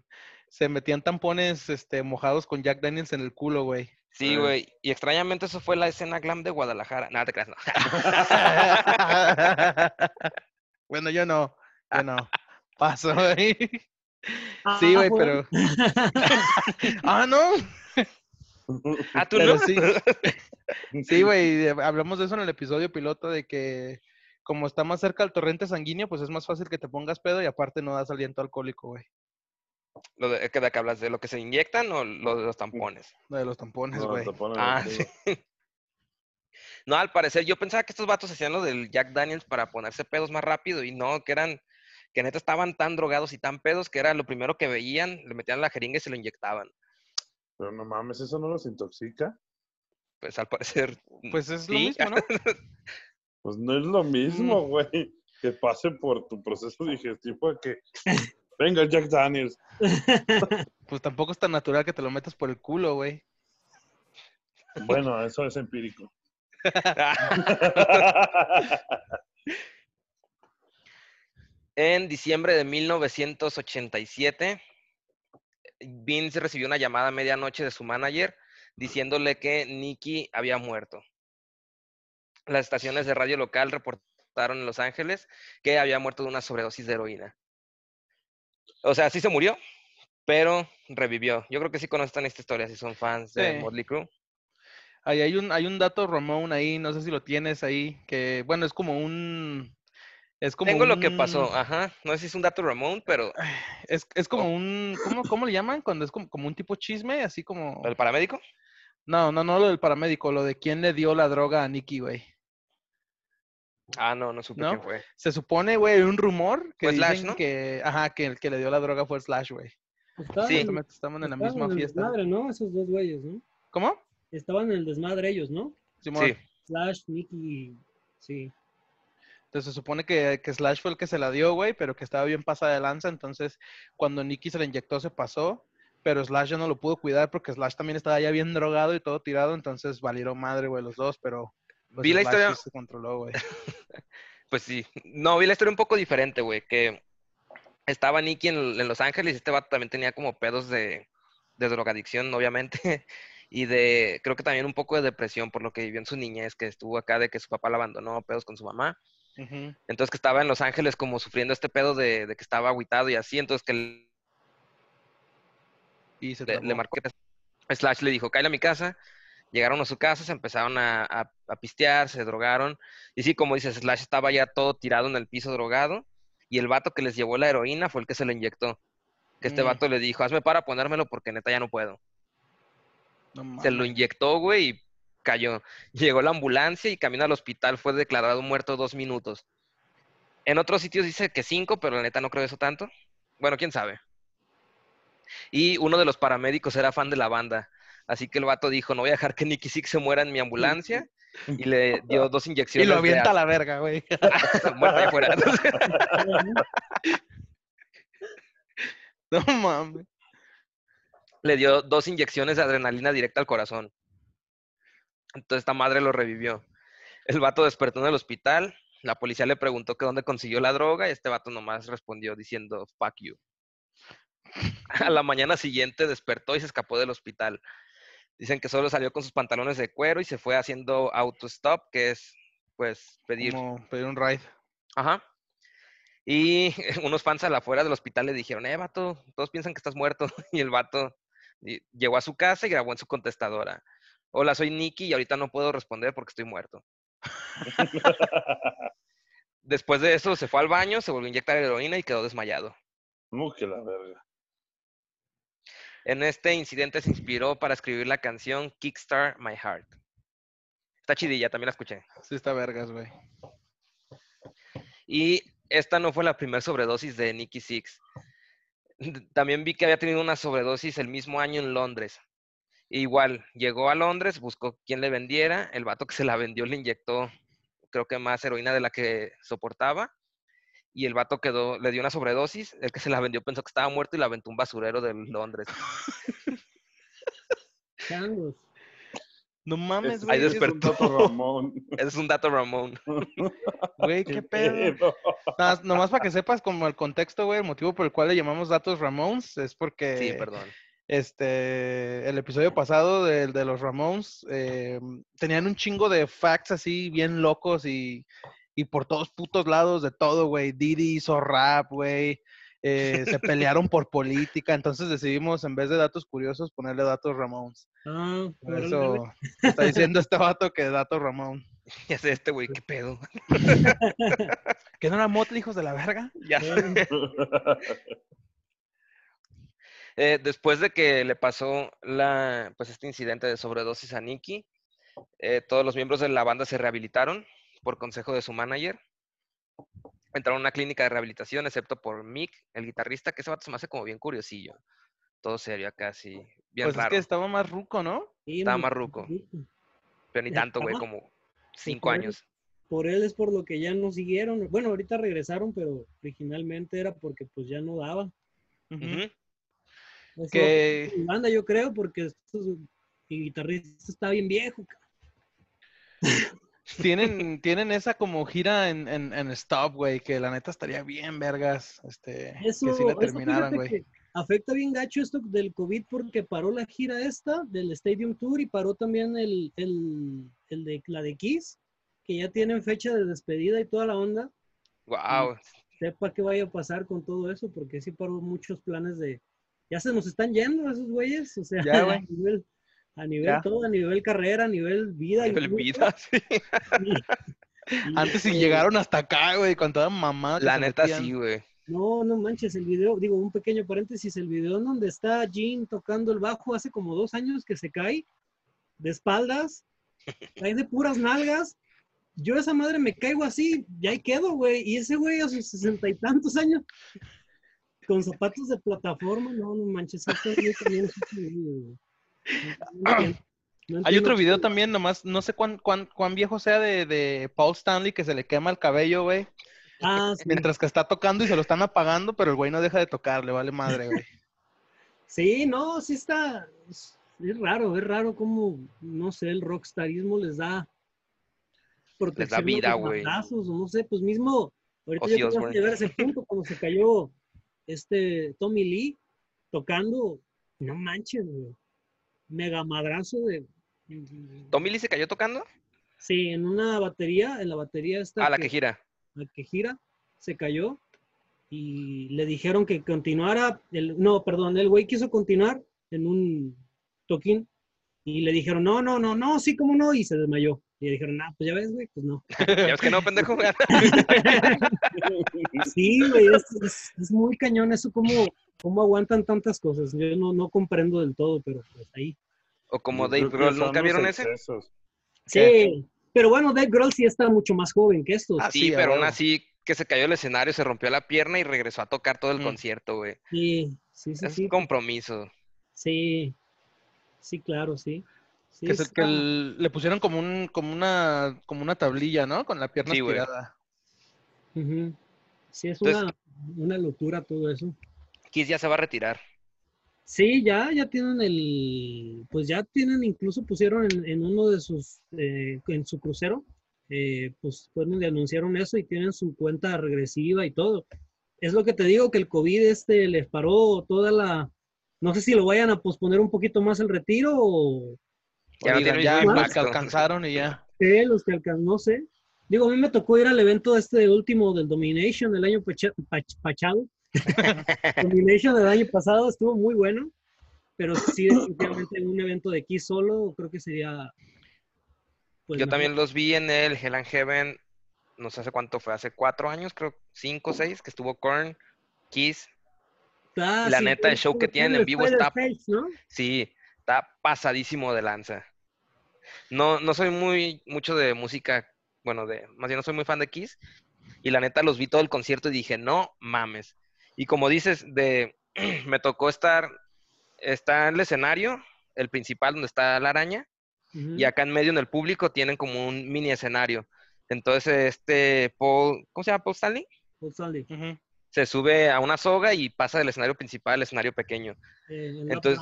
se metían tampones este, mojados con Jack Daniels en el culo, güey. Sí, güey. Y extrañamente eso fue la escena glam de Guadalajara. Nada, te creas, no. bueno, yo no, yo no. Paso, güey. Sí, güey, Ah, pero. ah, no. Ah, tú Pero no. sí. Sí, güey, eh, hablamos de eso en el episodio piloto de que como está más cerca al torrente sanguíneo, pues es más fácil que te pongas pedo y aparte no das aliento alcohólico, güey. Lo de, ¿qué- ¿De qué hablas? ¿De lo que se inyectan o lo de los tampones? Lo de los tampones, No, güey. ponen Ah, sí. No, al parecer, yo pensaba que estos vatos hacían lo del Jack Daniels para ponerse pedos más rápido y no, que eran, que neta estaban tan drogados y tan pedos que era lo primero que veían, le metían la jeringa y se lo inyectaban. Pero no mames, ¿eso no los intoxica? Pues al parecer. Pues es lo sí. mismo, ¿no? Pues no es lo mismo, Mm. güey. Que pase por tu proceso digestivo a que... Venga, Jack Daniels. Pues tampoco es tan natural que te lo metas por el culo, güey. Bueno, eso es empírico. En diciembre de 1987, Vince recibió una llamada a medianoche de su manager diciéndole que Nicky había muerto. Las estaciones de radio local reportaron en Los Ángeles que había muerto de una sobredosis de heroína. O sea, sí se murió, pero revivió. Yo creo que sí conocen esta historia si son fans de. Motley Crue. Ahí hay un, hay un dato, Ramón, ahí, no sé si lo tienes ahí, que, bueno, es como un... Es como Tengo lo que pasó, ajá. No sé si es un dato Ramón, pero Es, es como un... ¿cómo, ¿Cómo le llaman? Cuando es como, como un tipo chisme, así como... el paramédico. No, no, no lo del paramédico, lo de quién le dio la droga a Nicky, güey. Ah, no, no supe ¿No? quién fue. Se supone, güey, un rumor que Fue Slash, dicen ¿no? que, ajá, que el que le dio la droga fue Slash, güey. Estaban, Sí. Estaban en la estaban misma el fiesta. desmadre, ¿no? Esos dos güeyes, ¿no? ¿Cómo? Estaban en el desmadre ellos, ¿no? Simón. Sí. Slash, Nicky, sí. Entonces se supone que, que Slash fue el que se la dio, güey, pero que estaba bien pasada de lanza. Entonces, cuando Nicky se la inyectó, se pasó. Pero Slash ya no lo pudo cuidar porque Slash también estaba ya bien drogado y todo tirado. Entonces valieron madre, güey, los dos. Pero pues, Vi la historia- se controló, güey. Pues sí. No, vi la historia un poco diferente, güey. Que estaba Nicky en, en Los Ángeles y este vato también tenía como pedos de, de drogadicción, obviamente. Y de, creo que también un poco de depresión por lo que vivió en su niñez, que estuvo acá de que su papá la abandonó, pedos con su mamá. Entonces que estaba en Los Ángeles como sufriendo este pedo de, de que estaba agüitado y así. Entonces que le, Y se le- le marcó. Slash le dijo, cállate a mi casa. Llegaron a su casa, se empezaron a, a- a pistear, se drogaron. Y sí, como dices, Slash estaba ya todo tirado en el piso drogado. Y el vato que les llevó la heroína fue el que se le inyectó. Que este Mm. vato le dijo, hazme para ponérmelo porque neta ya no puedo. No Se lo inyectó, güey, y cayó. Llegó la ambulancia y camino al hospital fue declarado muerto dos minutos. En otros sitios dice que cinco, pero la neta no creo eso tanto. Bueno, quién sabe. Y uno de los paramédicos era fan de la banda. Así que el vato dijo, no voy a dejar que Nicky Six se muera en mi ambulancia. Y le dio dos Y inyecciones. lo de avienta a a- la verga, güey. muerta ahí fuera. No mames. le dio dos inyecciones de adrenalina directa al corazón. Entonces esta madre lo revivió. El vato despertó en el hospital. La policía le preguntó que dónde consiguió la droga y este vato nomás respondió diciendo fuck you. A la mañana siguiente despertó y se escapó del hospital. Dicen que solo salió con sus pantalones de cuero y se fue haciendo auto-stop, que es pues pedir Como pedir un ride. Ajá. Y unos fans a la afuera del hospital le dijeron, eh, vato, todos piensan que estás muerto. Y el vato llegó a su casa y grabó en su contestadora. Hola, soy Nicky y ahorita no puedo responder porque estoy muerto. Después de eso se fue al baño, se volvió a inyectar heroína y quedó desmayado. Que la verga. En este incidente se inspiró para escribir la canción Kickstart My Heart. Está chidilla, también la escuché. Sí está vergas, güey. Y esta no fue la primera sobredosis de Nicky Six. También vi que había tenido una sobredosis el mismo año en Londres. Igual, llegó a Londres, buscó quién le vendiera. El vato que se la vendió le inyectó, creo que más heroína de la que soportaba. Y el vato quedó, le dio una sobredosis. El que se la vendió pensó que estaba muerto y la aventó un basurero de Londres. Changos. No mames, Es- Ahí güey. es un despertó. dato Ramón. Ese es un dato Ramón. Güey, qué pedo. Nada, nomás para que sepas como el contexto, güey, el motivo por el cual le llamamos datos Ramones es porque Sí, perdón. este el episodio pasado del de los Ramones eh, tenían un chingo de facts así bien locos y, y por todos putos lados de todo, güey. Didi hizo rap, güey. eh, se pelearon por política, entonces decidimos en vez de datos curiosos ponerle datos Ramones. Ah, Por eso está diciendo este vato que datos Ramón. Ya sé este güey, qué pedo. ¿Que no era Motley, hijos de la verga? Ya sé. Eh, después de que le pasó la, pues este incidente de sobredosis a Nicky, eh, todos los miembros de la banda se rehabilitaron por consejo de su manager. Entraron a una clínica de rehabilitación, excepto por Mick, el guitarrista, que ese vato se me hace como bien curiosillo. Todo serio acá, así, bien pues es raro. que estaba más ruco, ¿no? Sí, Estaba más ruco. Pero ni tanto, güey, como cinco por él. años. Por él es por lo que ya no siguieron. Bueno, ahorita regresaron, pero originalmente era porque pues ya no daba. Ujú. Ujú. Eso Que- banda, yo creo, porque estos- mi guitarrista está bien viejo. Tienen, tienen esa como gira en, en, en Stop, güey, que la neta estaría bien, vergas. Este, Eso, que le eso terminaran, güey. que afecta bien gacho esto del COVID porque paró la gira esta del Stadium Tour y paró también el, el, el de la de Kiss, que ya tienen fecha de despedida y toda la onda. Wow. Sepa qué vaya a pasar con todo eso, porque sí paró muchos planes de. Ya se nos están yendo esos güeyes, o sea, Ya, güey. a nivel, a nivel Ya. todo, a nivel carrera, a nivel vida. Nivel incluso. vida, sí. Y- y, Antes si este, llegaron hasta acá, güey, con toda mamá. La neta sí, güey. No, no manches, el video, digo, un pequeño paréntesis, el video en donde está Jean tocando el bajo hace como dos años que se cae de espaldas, cae de puras nalgas. Yo esa madre me caigo así, ya ahí quedo, güey. Y ese güey a sus sesenta y tantos años, con zapatos de plataforma, no, no manches. esto es también es un video, güey. No Hay otro video también, nomás, no sé cuán, cuán, cuán viejo sea de, de Paul Stanley que se le quema el cabello, güey. Ah, sí. Mientras que está tocando y se lo están apagando, pero el güey no deja de tocar, le vale madre, güey. Sí, no, sí está. Es, es raro, es raro como, no sé, el rockstarismo les da. protección a vida, los güey. no sé, pues mismo. Ahorita Ozzy ya vamos a Osbourne. llegar a ese punto cuando se cayó este Tommy Lee tocando. No manches, güey. Mega madrazo de. ¿Tommy Lee se cayó tocando? Sí, en una batería, en la batería esta. Ah, la que gira. la que gira, se cayó y le dijeron que continuara, el, no, perdón, el güey quiso continuar en un toquín y le dijeron, no, no, no, no, sí, cómo no, y se desmayó. Y le dijeron, ah, pues ya ves, güey, pues no. Ya ves que no, pendejo. Sí, güey, es, es- es muy cañón eso, cómo, cómo aguantan tantas cosas. Yo no, no comprendo del todo, pero pues ahí. o como Dave Grohl, ¿nunca vieron ese? Sí, pero bueno, Dave Grohl sí está mucho más joven que estos. Ah, Sí, pero aún así que se cayó el escenario, se rompió la pierna y regresó a tocar todo el Mm. concierto, güey. Sí, sí, sí, Es sí. un compromiso. Sí, sí, claro, sí. Sí, Que, es el que el- le pusieron como un, como una, como una tablilla, ¿no? Con la pierna estirada. Sí, es Entonces- una, una locura todo eso. Kiss ya se va a retirar. Sí, ya, ya tienen el, pues ya tienen, incluso pusieron en, en uno de sus, eh, en su crucero, eh, pues fue donde anunciaron eso y tienen su cuenta regresiva y todo. Es lo que te digo, que el COVID este les paró toda la, no sé si lo vayan a posponer un poquito más el retiro o Ya digan, ya los que alcanzaron y ya. qué, los que alcanzan, no sé. Digo, a mí me tocó ir al evento este último del Domination el año pacha- pach- pachado. Domination del año pasado estuvo muy bueno, pero sí, definitivamente un evento de Kiss solo creo que sería. pues, Yo mejor. también los vi en el Hell and Heaven, no sé hace cuánto fue, hace cuatro años, creo, cinco o seis, que estuvo Korn, Kiss. Ah, la sí, neta, el show que tienen en vivo está-. Sí, está pasadísimo de lanza. No, no soy muy mucho de música, bueno, de, más bien no soy muy fan de Kiss. Y la neta los vi todo el concierto y dije, no mames. Y como dices, de, me tocó estar, está en el escenario, el principal donde está la araña, y acá en medio en el público tienen como un mini escenario. Entonces, este Paul, ¿cómo se llama? Paul Stanley, Paul Stanley. Se sube a una soga y pasa del escenario principal al escenario pequeño. Eh, Entonces-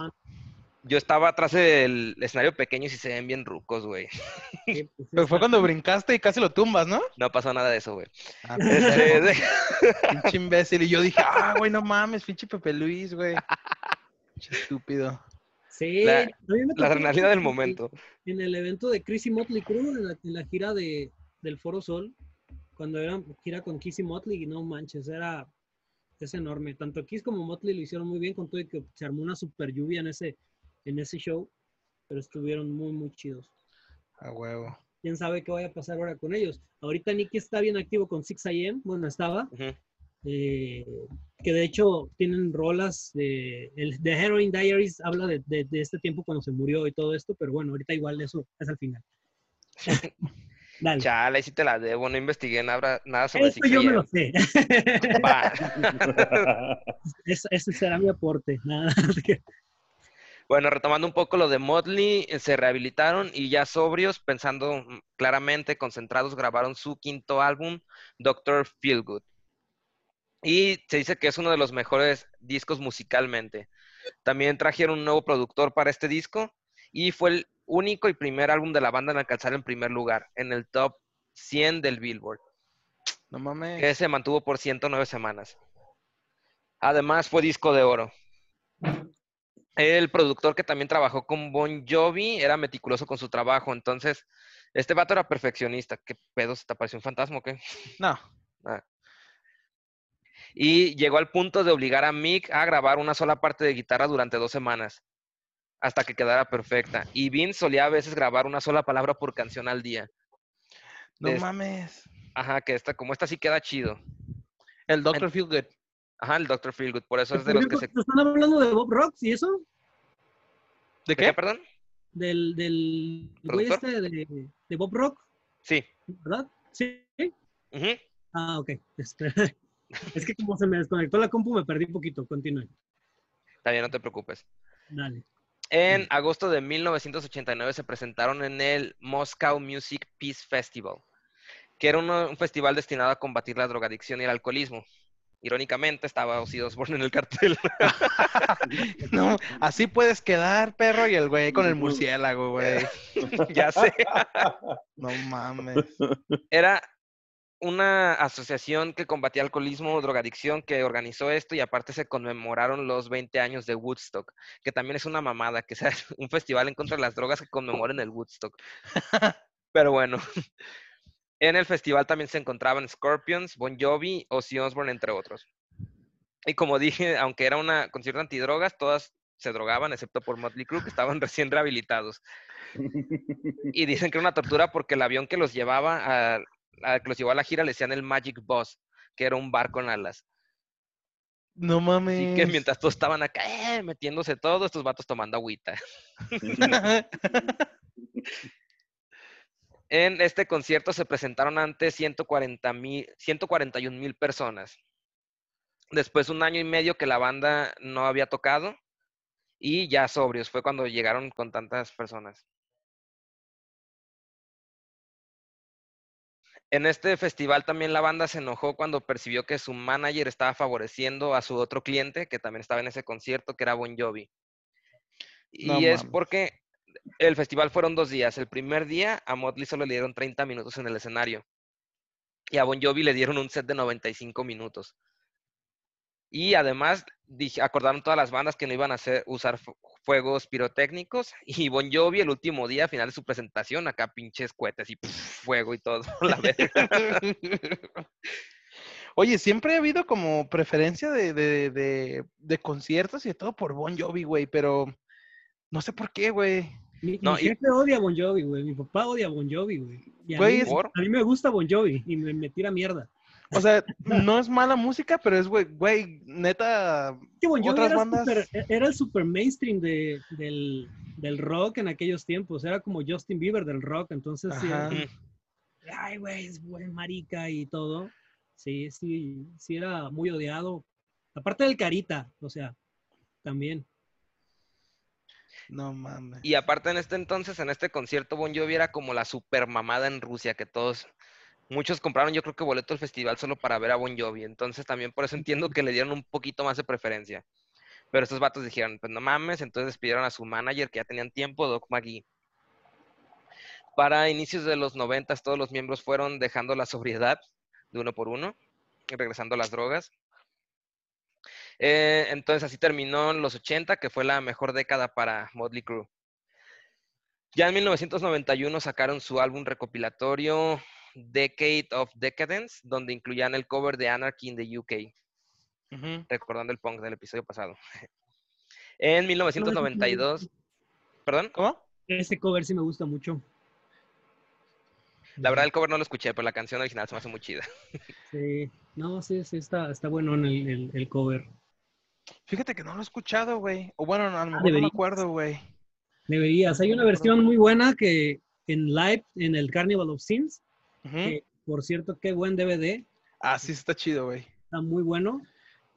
Yo estaba atrás del escenario pequeño y sí se ven bien rucos, güey. Sí, pues, Pero fue cuando brincaste y casi lo tumbas, ¿no? No pasó nada de eso, güey. Ah, Este, pendejo, pinche imbécil. Y yo dije, ah, güey, no mames, pinche Pepe Luis, güey. Pinche estúpido. Sí, La- la adrenalina del en- momento. En el evento de Chris y Motley Crue, en la, en la gira de, del Foro Sol, cuando era gira con Kiss y Motley, y no manches, era es enorme. Tanto Kiss como Motley lo hicieron muy bien, con todo y que se armó una super lluvia en ese, en ese show, pero estuvieron muy, muy chidos. A huevo. Quién sabe qué vaya a pasar ahora con ellos. Ahorita Nicky está bien activo con 6am, bueno, estaba, Ujú. eh, que de hecho tienen rolas de, el, de Heroin Diaries habla de, de- de este tiempo cuando se murió y todo esto, pero bueno, ahorita igual eso es al final. Dale. Chale, ahí sí te la debo. No investigué nada, nada sobre Esto yo me lo 6AM. sé. Va. Es- ese será mi aporte. Nada. Bueno, retomando un poco lo de Motley, eh, se rehabilitaron y ya sobrios, pensando mm, claramente, concentrados, grabaron su quinto álbum, Doctor Feelgood. Y se dice que es uno de los mejores discos musicalmente. También trajeron un nuevo productor para este disco y fue el único y primer álbum de la banda en alcanzar el primer lugar en el top 100 del Billboard, No mames. que se mantuvo por 109 semanas. Además fue disco de oro. El productor que también trabajó con Bon Jovi era meticuloso con su trabajo, entonces este vato era perfeccionista. ¿Qué pedo? ¿Se te apareció un fantasma o qué? No. Ah. Y llegó al punto de obligar a Mick a grabar una sola parte de guitarra durante dos semanas, hasta que quedara perfecta. Y Vince solía a veces grabar una sola palabra por canción al día. No Des- mames. Ajá, que esta, como esta sí queda chido. El Doctor Feelgood. Ajá, el Dr. Feelgood, por eso es de los que se... ¿Están hablando de Bob Rocks y eso? ¿De ¿De qué, perdón? Del, del güey este de, de Bob Rock, Sí. ¿verdad? Sí. Ujú. Ah, ok. Este, Es que como se me desconectó la compu, me perdí un poquito. Continúe. Está bien, no te preocupes. Dale. En agosto de 1989 se presentaron en el Moscow Music Peace Festival, que era un festival destinado a combatir la drogadicción y el alcoholismo. Irónicamente estaba Ozzy Osbourne en el cartel. No, así puedes quedar, perro, y el güey con el murciélago, güey. ya sé. No mames. Era una asociación que combatía alcoholismo, drogadicción, que organizó esto y aparte se conmemoraron los 20 años de Woodstock, que también es una mamada, que sea un festival en contra de las drogas que conmemoren el Woodstock. Pero bueno, en el festival también se encontraban Scorpions, Bon Jovi, Ozzy Osbourne, entre otros. Y como dije, aunque era una concierto antidrogas, todas se drogaban, excepto por Motley Crue, que estaban recién rehabilitados. Y dicen que era una tortura porque el avión que los llevaba a, a- que los llevó a la gira le decían el Magic Bus, que era un bar con alas. No Así mames. que mientras todos estaban acá eh, metiéndose todo, estos vatos tomando agüita. En este concierto se presentaron ante 140 mil, 141 mil personas. Después un año y medio que la banda no había tocado y ya sobrios, fue cuando llegaron con tantas personas. En este festival también la banda se enojó cuando percibió que su manager estaba favoreciendo a su otro cliente, que también estaba en ese concierto, que era Bon Jovi. Y No es mames. porque el festival fueron dos días. El primer día a Motley solo le dieron 30 minutos en el escenario. Y a Bon Jovi le dieron un set de 95 minutos. Y además acordaron todas las bandas que no iban a hacer, usar fu- fuegos pirotécnicos. Y Bon Jovi el último día, al final de su presentación, acá pinches cohetes y fuego y todo. la. Oye, siempre ha habido como preferencia de, de, conciertos y todo por Bon Jovi, güey, pero no sé por qué, güey. Mi, No, mi y- jefe odia a Bon Jovi, güey. Mi papá odia a Bon Jovi, güey. Y a, Güey, mí, a mí me gusta Bon Jovi y me, me tira mierda. O sea, no es mala música, pero es, güey, güey, neta, Que Bon Jovi Otras era, bandas- super- era el super mainstream de, del, del rock en aquellos tiempos. Era como Justin Bieber del rock. Entonces, sí, como, ay, güey, es buen marica y todo. Sí, sí, sí era muy odiado. Aparte del Carita, o sea, también. No mames. Y aparte en este entonces, en este concierto, Bon Jovi era como la super mamada en Rusia, que todos, muchos compraron yo creo que boleto al festival solo para ver a Bon Jovi. Entonces también por eso entiendo que le dieron un poquito más de preferencia. Pero estos vatos dijeron, pues no mames, entonces despidieron a su manager que ya tenían tiempo, Doc McGee. Para inicios de los noventas, todos los miembros fueron dejando la sobriedad de uno por uno, regresando a las drogas. Eh, entonces así terminó en los 80, que fue la mejor década para Motley Crue. Ya en 1991 sacaron su álbum recopilatorio Decade of Decadence, donde incluían el cover de Anarchy in the UK, recordando el punk del episodio pasado. En 1992, perdón, ¿Cómo? Ese cover sí me gusta mucho. la verdad el cover no lo escuché, pero la canción original se me hace muy chida. Sí, no, sí, sí, está, está bueno en el, el- el cover. Fíjate que no lo he escuchado, güey. O bueno, a lo mejor no me acuerdo, güey. Deberías. Hay una versión muy buena que en live, en el Carnival of Sins, que, por cierto, qué buen DVD, Ah, sí, está chido, güey. está muy bueno.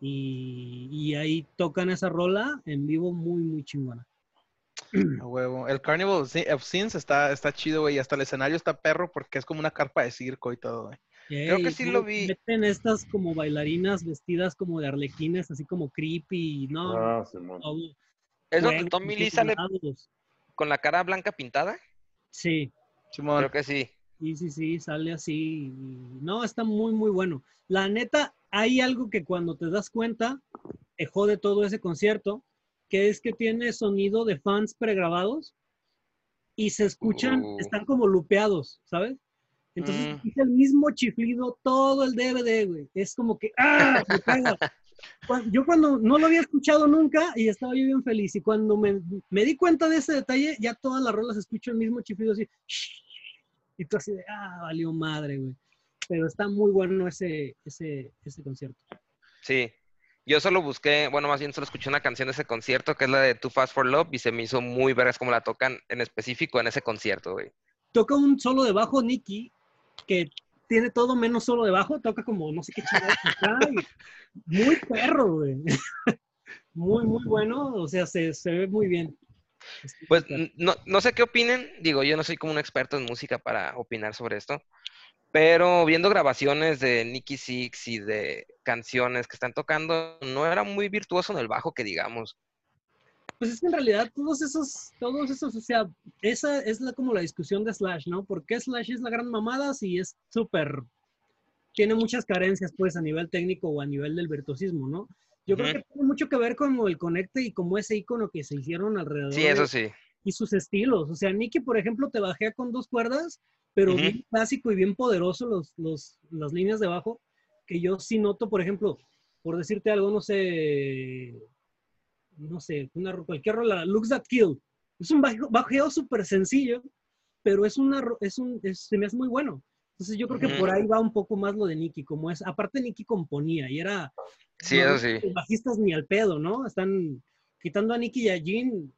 Y, y ahí tocan esa rola en vivo muy, muy chingona. A huevo. El Carnival of Sin- of Sins está, está chido, güey. Hasta el escenario está perro porque es como una carpa de circo y todo, güey. Creo que sí lo vi. Meten estas como bailarinas vestidas como de arlequines, así como creepy, ¿no? Ah, Simón. Todo ¿Es donde Tommy Lee sale con la cara blanca pintada? Sí, Simón. Creo que sí. sí, sí, sí, sale así. No, está muy, muy bueno. La neta, hay algo que cuando te das cuenta, te jode todo ese concierto, que es que tiene sonido de fans pregrabados y se escuchan, Uh. están como lupeados, ¿sabes? Entonces, Mm. es el mismo chiflido todo el DVD, güey. Es como que, ¡ah! me pega. Yo cuando no lo había escuchado nunca y estaba yo bien feliz. Y cuando me, me di cuenta de ese detalle, ya todas las rolas escucho el mismo chiflido así. Y tú así de, ah, valió madre, güey. Pero está muy bueno ese, ese, ese concierto. Sí. Yo solo busqué, bueno, más bien solo escuché una canción de ese concierto, que es la de Too Fast for Love, y se me hizo muy vergas como la tocan en específico en ese concierto, güey. Toca un solo de bajo Nicky, que tiene todo menos solo de bajo, toca como no sé qué chingados Muy perro, güey. Muy, muy bueno. O sea, se, se ve muy bien. Pues no, no sé qué opinen, digo, yo no soy como un experto en música para opinar sobre esto, pero viendo grabaciones de Nicky Six y de canciones que están tocando, no era muy virtuoso en el bajo, que digamos. Pues es que en realidad todos esos, todos esos, o sea, esa es la, como la discusión de Slash, ¿no? ¿Por qué Slash es la gran mamada si es súper, tiene muchas carencias pues a nivel técnico o a nivel del virtuosismo, ¿no? Yo creo Ujú. que tiene mucho que ver con el conecte y como ese icono que se hicieron alrededor. Sí, eso sí. y sus estilos. O sea, Nicky, por ejemplo, te bajea con dos cuerdas, pero Ujú. bien clásico y bien poderoso los, los, las líneas de bajo, que yo sí noto, por ejemplo, por decirte algo, no sé, no sé, una, cualquier rola, Looks That Kill. Es un bajo- bajeo súper sencillo, pero es una, es un, es- se me hace muy bueno. Entonces yo creo que por ahí va un poco más lo de Nicky, como es, aparte Nicky componía y era... Sí, no, eso sí. Los bajistas ni al pedo, ¿no? Están quitando a Nicky y a Jean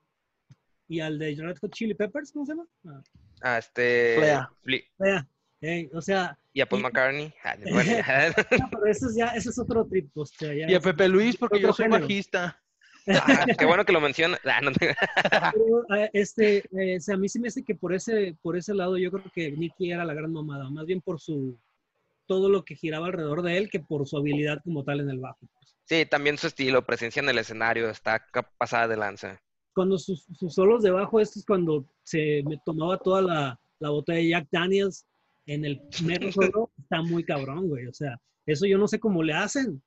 y al de Red Hot Chili Peppers, ¿cómo se llama? Ah, Ah, este... Flea. O sea, y a Paul Y- McCartney. Ah, no, pero eso es ya, eso es otro trip, o sea, ya Y a Pepe Luis, porque yo soy género. bajista. Ah, qué bueno que lo menciona. Ah, no te- pero, este, eh, o sea, a mí sí me hace que por ese, por ese lado yo creo que Nicky era la gran mamada, más bien por su todo lo que giraba alrededor de él que por su habilidad como tal en el bajo. Sí, también su estilo, presencia en el escenario, está pasada de lanza. Cuando sus, sus solos de bajo, esto es cuando se me tomaba toda la, la botella de Jack Daniels en el mero solo, está muy cabrón, güey. O sea, eso yo no sé cómo le hacen.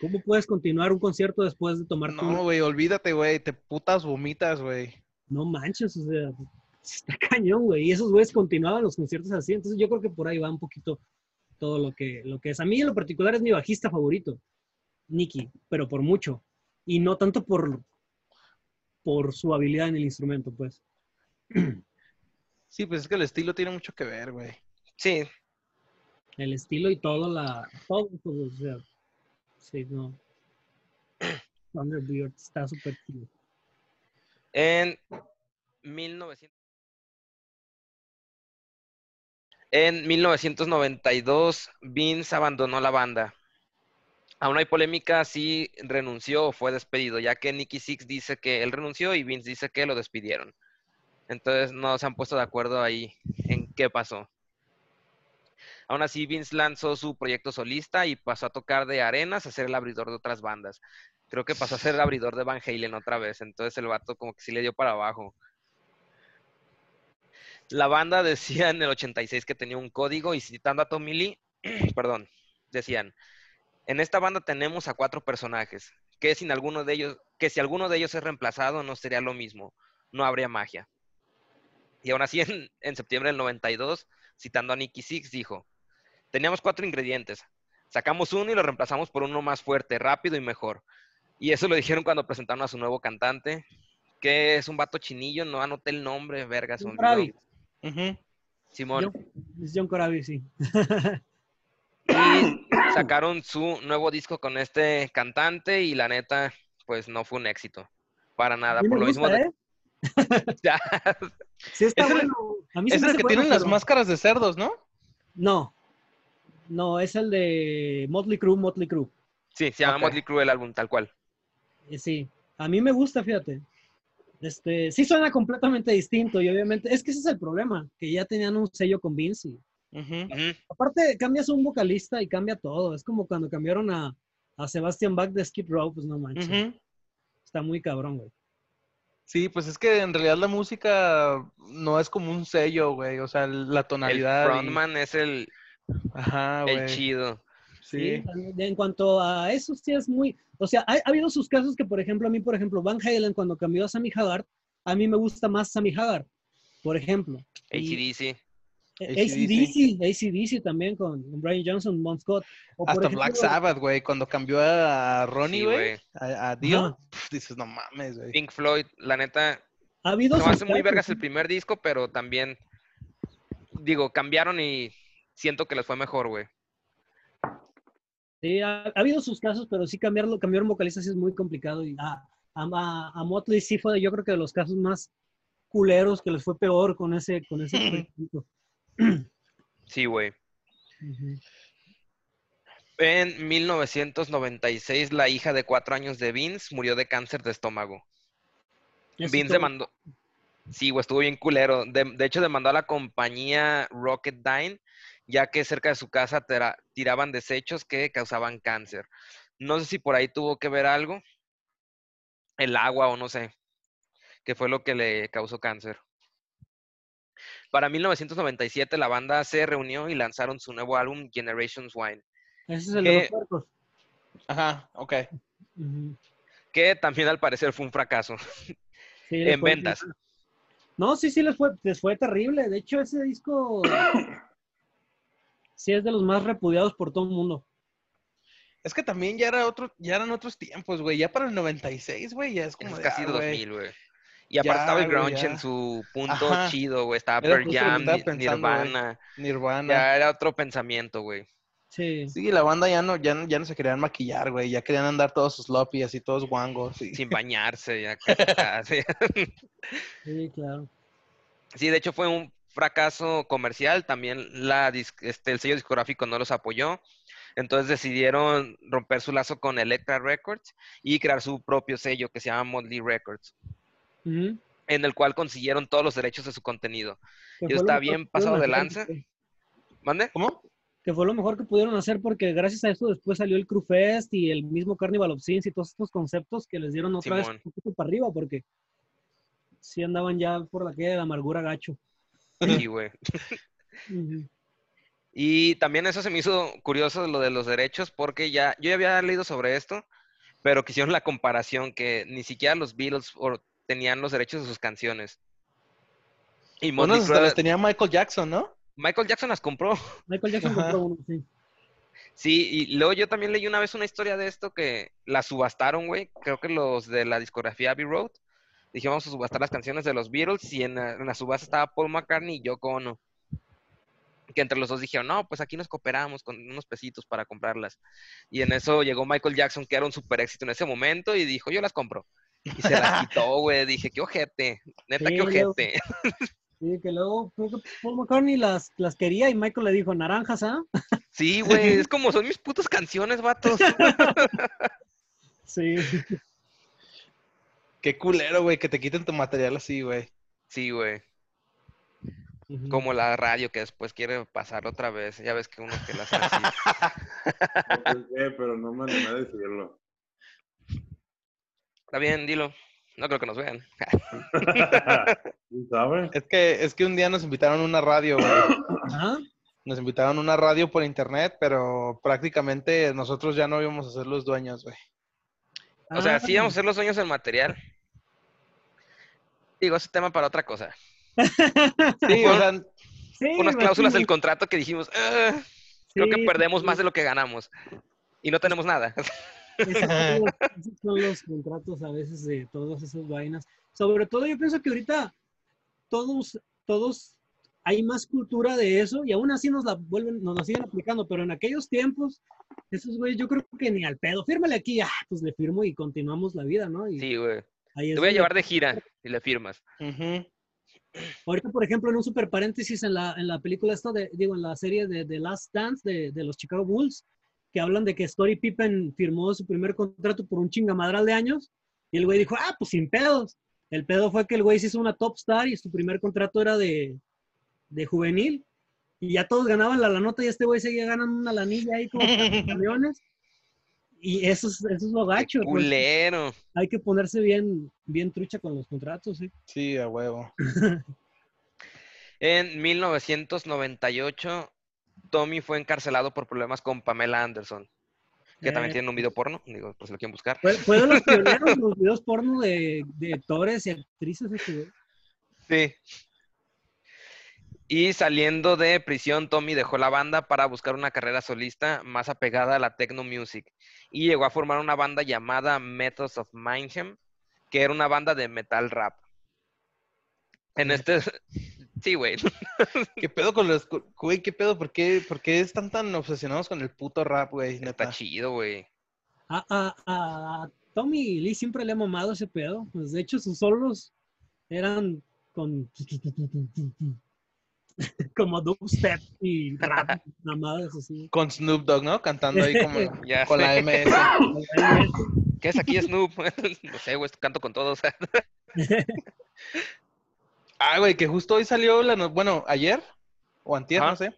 ¿Cómo puedes continuar un concierto después de tomar tu- No, güey, olvídate, güey. Te putas vomitas, güey. No manches, o sea, está cañón, güey. Y esos güeyes continuaban los conciertos así. Entonces yo creo que por ahí va un poquito todo lo que, lo que es. A mí en lo particular es mi bajista favorito, Nicky, pero por mucho. Y no tanto por, por su habilidad en el instrumento, pues. Sí, pues es que el estilo tiene mucho que ver, güey. Sí, El estilo y todo, la, todo, pues, o sea, sí, no. Thunderbird está súper chido. En 1900. En 1992, Vince abandonó la banda. Aún hay polémica si renunció o fue despedido, ya que Nicky Six dice que él renunció y Vince dice que lo despidieron. Entonces no se han puesto de acuerdo ahí en qué pasó. Aún así, Vince lanzó su proyecto solista y pasó a tocar de arenas a ser el abridor de otras bandas. Creo que pasó a ser el abridor de Van Halen otra vez. Entonces el vato como que sí le dio para abajo. La banda decía en el 86 que tenía un código y citando a Tommy Lee, perdón, decían, en esta banda tenemos a cuatro personajes, que, sin alguno de ellos, que si alguno de ellos es reemplazado no sería lo mismo, no habría magia. Y aún así en, en septiembre del 92, citando a Nicky Six, dijo, teníamos cuatro ingredientes, sacamos uno y lo reemplazamos por uno más fuerte, rápido y mejor. Y eso lo dijeron cuando presentaron a su nuevo cantante, que es un vato chinillo, no anoté el nombre, verga, se. Corabi. Simón. John- es John Corabi, sí. Y sacaron su nuevo disco con este cantante y la neta, pues no fue un éxito. Para nada. Por lo mismo gusta, ¿eh? Ya, Sí está Es el- bueno. A mí se Es el que tienen las máscaras de cerdos, ¿no? No. No, es el de Motley Crue, Motley Crue. sí, se llama. Motley Crue el álbum, tal cual. Eh, Sí, a mí me gusta, fíjate. Este, sí suena completamente distinto y obviamente, es que ese es el problema, que ya tenían un sello con Vince. y- aparte, cambias un vocalista y cambia todo. Es como cuando cambiaron a, a Sebastian Bach de Skid Row, pues no manches. Está muy cabrón, güey. Sí, pues es que en realidad la música no es como un sello, güey. O sea, la El tonalidad. y- frontman es el, Ajá, el güey. chido. Sí. Sí. En cuanto a eso, sí es muy. O sea, ha, ha habido sus casos que, por ejemplo, a mí, por ejemplo, Van Halen, cuando cambió a Sammy Hagar, a mí me gusta más Sammy Hagar, por ejemplo. ACDC. ACDC, ACDC también con Brian Johnson, Bon Scott. O Hasta ejemplo, Black Sabbath, güey. Cuando cambió a Ronnie, güey, a, a Dio, pf, dices, no mames, güey. Pink Floyd, la neta, Ha habido no hace muy vergas el primer disco, pero también, digo, cambiaron y siento que les fue mejor, güey. Sí, ha, ha habido sus casos, pero sí cambiarlo, cambiar un vocalista sí es muy complicado. Y a, a, a Motley sí fue, yo creo que de los casos más culeros que les fue peor con ese, con ese proyecto. Sí, güey. En 1996, la hija de cuatro años de Vince murió de cáncer de estómago. Eso Vince demandó. Sí, güey, estuvo bien culero. De, de hecho, demandó a la compañía Rocketdyne, ya que cerca de su casa tira- tiraban desechos que causaban cáncer. No sé si por ahí tuvo que ver algo. El agua o no sé. Que fue lo que le causó cáncer. Para 1997, la banda se reunió y lanzaron su nuevo álbum Generations Wine, Ese es el que- de los puercos. Ajá, ok. Que también al parecer fue un fracaso. Sí, En ventas. No, sí, sí, les fue, les fue terrible. De hecho, ese disco sí es de los más repudiados por todo el mundo. Es que también ya era otro, ya eran otros tiempos, güey. Ya para el 96, güey, ya es como Es de, casi ah, de güey. 2000, güey. Y aparte Ya, estaba el grunge ya. en su punto Ajá. chido, güey. Estaba Era Pearl Jam, pensando, güey. Nirvana. Nirvana. Ya era otro pensamiento, güey. Sí. Sí, la banda ya no, ya, no- ya no se querían maquillar, güey. Ya querían andar todos sus sloppy, así todos guangos. y- Sin bañarse, ya casi. Sí, claro. Sí, de hecho fue un fracaso comercial. También la este, el sello discográfico no los apoyó. Entonces decidieron romper su lazo con Elektra Records y crear su propio sello que se llama Motley Records, en el cual consiguieron todos los derechos de su contenido. Y está bien pasado de lanza. ¿Mande? ¿Cómo? Que fue lo mejor que pudieron hacer porque gracias a esto después salió el Crew Fest y el mismo Carnival of Sins y todos estos conceptos que les dieron otra vez un poquito para arriba porque sí andaban ya por la calle de la amargura gacho. Sí, güey. Y también eso se me hizo curioso lo de los derechos, porque ya yo ya había leído sobre esto, pero que hicieron la comparación que ni siquiera los Beatles or- tenían los derechos de sus canciones. Y Bueno, hasta las tenía Michael Jackson, ¿no? Michael Jackson las compró. Michael Jackson Ajá. compró uno, sí. Sí, y luego yo también leí una vez una historia de esto que la subastaron, güey. Creo que los de la discografía Abbey Road. Dije, vamos a subastar las canciones de los Beatles y en la, en la subasta estaba Paul McCartney y Yoko Ono. Que entre los dos dijeron, no, pues aquí nos cooperamos con unos pesitos para comprarlas. Y en eso llegó Michael Jackson, que era un super éxito en ese momento, y dijo, yo las compro. Y se las quitó, güey. Dije, qué ojete. Neta, Sí, qué ojete. Sí, que luego creo que Paul McCartney las, las quería y Michael le dijo, naranjas, ¿ah? Sí, güey, es como son mis putas canciones, vatos. Sí. Qué culero, güey, que te quiten tu material así, güey. Sí, güey. Como la radio que después quiere pasar otra vez. Ya ves que uno que la hace así. No pensé, pero no me animé a decirlo. Está bien, dilo. No creo que nos vean. ¿Sí ¿Sabes? Es que, es que un día nos invitaron a una radio, güey. Nos invitaron a una radio por internet, pero prácticamente nosotros ya no íbamos a ser los dueños, güey. O sea, Ah, sí vamos a hacer los sueños en material. Digo, ese tema para otra cosa. Sí, o sea, sí, Unas cláusulas del contrato que dijimos, "Ah, creo que perdemos sí. más de lo que ganamos. Y no tenemos nada. Esos son, los, esos son los contratos a veces de todas esas vainas. Sobre todo yo pienso que ahorita todos, todos, hay más cultura de eso y aún así nos la vuelven, nos la siguen aplicando, pero en aquellos tiempos, esos güeyes yo creo que ni al pedo, fírmale aquí, ah, pues le firmo y continuamos la vida, ¿no? Y Sí, güey. Te voy a llevar de gira y le firmas. ujú. Ahorita, por ejemplo, en un super paréntesis en la, en la película esta de, digo, en la serie de The Last Dance de, de los Chicago Bulls, que hablan de que Story Pippen firmó su primer contrato por un chingamadral de años, y el güey dijo, ah, pues sin pedos. El pedo fue que el güey se hizo una top star y su primer contrato era de, de juvenil, y ya todos ganaban la, la nota y este güey seguía ganando una lanilla ahí como camiones. Y eso es, eso es lo gacho. pues. Culero. Hay que ponerse bien, bien trucha con los contratos, ¿sí? Sí, a huevo. En 1998, Tommy fue encarcelado por problemas con Pamela Anderson, que también Eh, tiene un video porno, digo, por si lo quieren buscar. Fue, fue de los pioneros los videos porno de, de actores y actrices. güey. Sí. Y saliendo de prisión, Tommy dejó la banda para buscar una carrera solista más apegada a la techno music y llegó a formar una banda llamada Methods of Mayhem, que era una banda de metal rap. En este, sí, güey. ¿Qué pedo con los... Güey, qué pedo? ¿Por qué, por qué están tan obsesionados con el puto rap, güey? Está chido, güey. A, a- a Tommy Lee siempre le ha mamado ese pedo. Pues de hecho, sus solos eran con. como dubstep y rap, mamadas así. Con Snoop Dogg, ¿no? Cantando ahí como Ya con la. MS. ¿Qué es aquí Snoop? no sé, güey, canto con todos. Ah, güey, que justo hoy salió la... no- Bueno, ayer o antier, Ajá. no sé.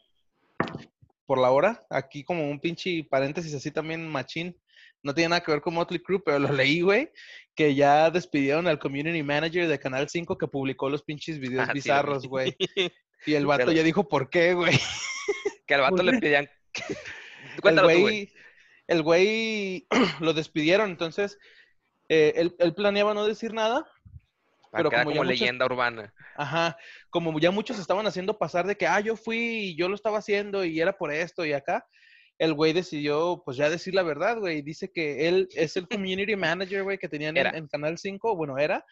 Por la hora. Aquí como un pinche paréntesis así también machín. No tiene nada que ver con Motley Crue, pero lo leí, güey. Que ya despidieron al community manager de Canal 5 que publicó los pinches videos Ah, bizarros, güey. Y el vato Pero- ya dijo por qué, güey. que al vato ¿Por le pedían... El Cuéntalo tú, güey. el güey lo despidieron, entonces eh, él, él planeaba no decir nada. Para pero como como, ya muchos- leyenda urbana. Ajá, como ya muchos estaban haciendo pasar de que, ah, yo fui y yo lo estaba haciendo y era por esto y acá, el güey decidió, pues ya decir la verdad, güey. Dice que él es el community manager, güey, que tenían en, en Canal 5, bueno, era.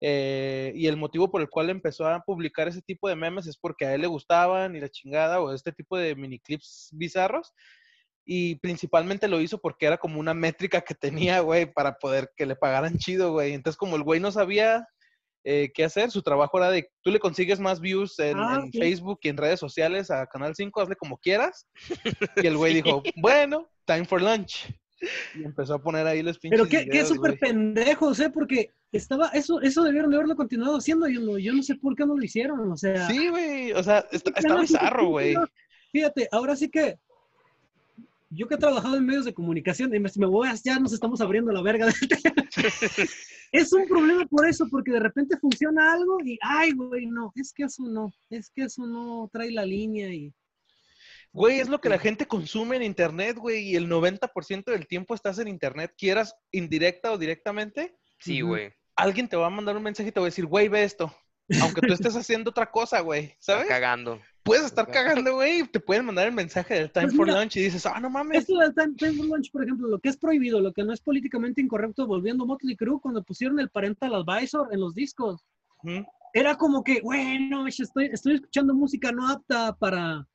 Eh, y el motivo por el cual empezó a publicar ese tipo de memes es porque a él le gustaban y la chingada o este tipo de mini clips bizarros. Y principalmente lo hizo porque era como una métrica que tenía, güey, para poder que le pagaran chido, güey. Entonces, como el güey no sabía eh, qué hacer, su trabajo era de, tú le consigues más views en, Ah, en sí. Facebook y en redes sociales a Canal 5, hazle como quieras. Y el güey dijo, bueno, time for lunch. Y empezó a poner ahí los pinches Pero qué, qué súper pendejos, ¿eh? Porque estaba, eso, eso debieron de haberlo continuado haciendo. Yo no, yo no sé por qué no lo hicieron. O sea, Sí, güey, o sea, está, bizarro, güey. Fíjate, ahora sí que yo que he trabajado en medios de comunicación, y me, si me voy a- ya nos estamos abriendo la verga. es un problema por eso, porque de repente funciona algo y, ay, güey, no, es que eso no, es que eso no trae la línea y... Güey, es lo que la gente consume en internet, güey, y el 90% del tiempo estás en internet, quieras indirecta o directamente, Sí, güey. alguien te va a mandar un mensaje y te va a decir, güey, ve esto. Aunque tú estés haciendo otra cosa, güey, Está ¿sabes? cagando. Puedes estar cagando, güey, y te pueden mandar el mensaje del time Pues for mira, lunch y dices, ah, no mames. Esto del time, time for lunch, por ejemplo, lo que es prohibido, lo que no es políticamente incorrecto, volviendo a Motley Crue, cuando pusieron el parental advisor en los discos, era como que, bueno, estoy, estoy escuchando música no apta para,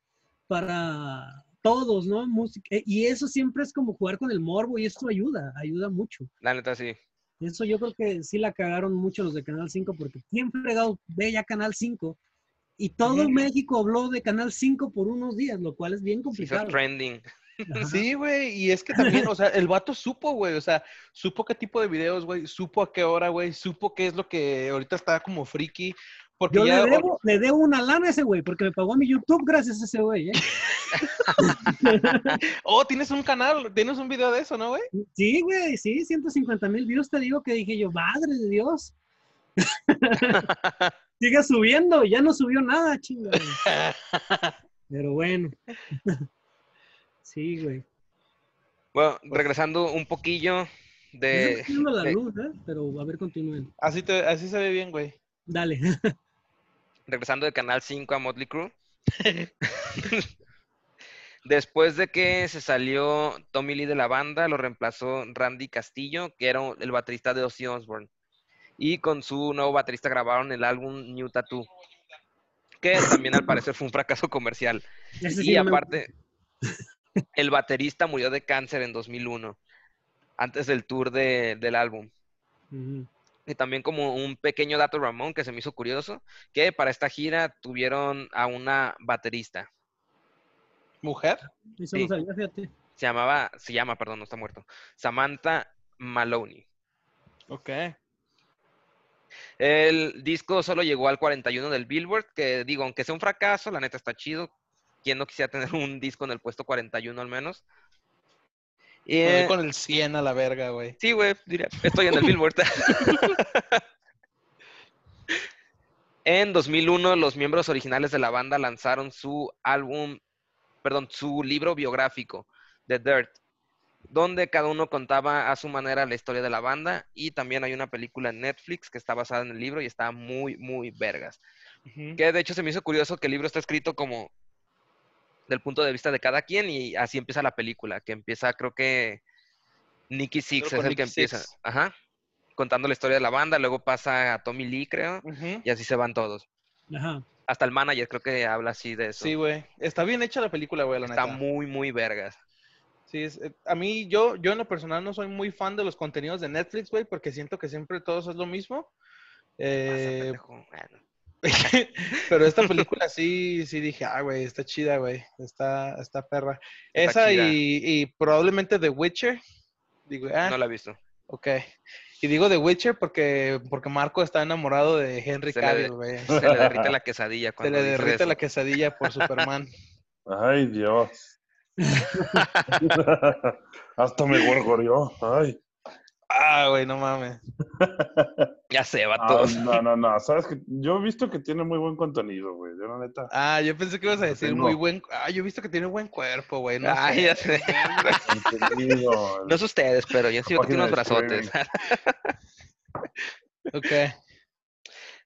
para todos, ¿no? Música, eh, y eso siempre es como jugar con el morbo y eso ayuda, ayuda mucho. La neta, sí. Eso yo creo que sí la cagaron mucho los de Canal 5, porque ¿quién fregado ve ya Canal 5 y todo. México habló de Canal 5 por unos días, lo cual es bien complicado. trending. Ajá. Sí, güey, y es que también, o sea, el vato supo, güey, o sea, supo qué tipo de videos, güey, supo a qué hora, güey, supo qué es lo que ahorita está como friki, porque Yo ya... le debo, le debo una lana a ese güey, porque me pagó mi YouTube gracias a ese güey, ¿eh? Oh, tienes un canal, tienes un video de eso, ¿no, güey? Sí, güey, sí, 150 mil views te digo que dije yo, madre de Dios. Sigue subiendo, ya no subió nada, chinga. Pero bueno. Sí, güey. Bueno, regresando un poquillo de... está cayendo la de- luz, ¿eh? Pero a ver, continúen. Así, te, así se ve bien, güey. Dale. Regresando de Canal 5 a Motley Crue. Después de que se salió Tommy Lee de la banda, lo reemplazó Randy Castillo, que era el baterista de Ozzy Osbourne. Y con su nuevo baterista grabaron el álbum New Tattoo, que también al parecer fue un fracaso comercial. Sí Y me- aparte, el baterista murió de cáncer en 2001, antes del tour de- del álbum. Ujú. Y también como un pequeño dato Ramón que se me hizo curioso, que para esta gira tuvieron a una baterista. ¿Mujer? Eso Sí. no sabía, fíjate. Se llamaba, se llama, perdón, no está muerto. Samantha Maloney. Ok. El disco solo llegó al 41 del Billboard, que digo, aunque sea un fracaso, la neta está chido. ¿Quién no quisiera tener un disco en el puesto 41 al menos? Y, Me voy eh, con el 100 a la verga, güey. Sí, güey, diría, estoy en el Billboard. en 2001, los miembros originales de la banda lanzaron su álbum, perdón, su libro biográfico, The Dirt, donde cada uno contaba a su manera la historia de la banda y también hay una película en Netflix que está basada en el libro y está muy, muy vergas. Que de hecho se me hizo curioso que el libro está escrito como del punto de vista de cada quien y así empieza la película, que empieza creo que Nicky Six Creo es el que empieza, Six. ajá, contando la historia de la banda, luego pasa a Tommy Lee creo y así se van todos. Ajá. Hasta el manager creo que habla así de eso. Sí, güey. Está bien hecha la película, güey, la Está neta. muy, muy vergas. Sí, es- eh, a mí, yo, yo en lo personal no soy muy fan de los contenidos de Netflix, güey, porque siento que siempre todos es lo mismo. Pasa, Eh. Pero esta película sí, sí dije, ah, güey, está chida, güey, está, está perra. Está Esa y, y probablemente The Witcher. Digo, ah, No la he visto. ok. Y digo The Witcher porque, porque Marco está enamorado de Henry Se le- Cavill, güey. Se le derrite la quesadilla Se cuando le dice derrite eso. la quesadilla por Superman. Ay, Dios. Hasta me gorgoreó. Ay. Ah, güey, no mames. Ya se va Ah, todo. no, no, no. Sabes que yo he visto que tiene muy buen contenido, güey. Yo, la neta. Ah, yo pensé que ibas a decir tengo. muy buen. Ah, yo he visto que tiene buen cuerpo, güey. No Ay, sé. ya sé. No es ustedes, pero yo sí que tiene unos brazotes. Ok.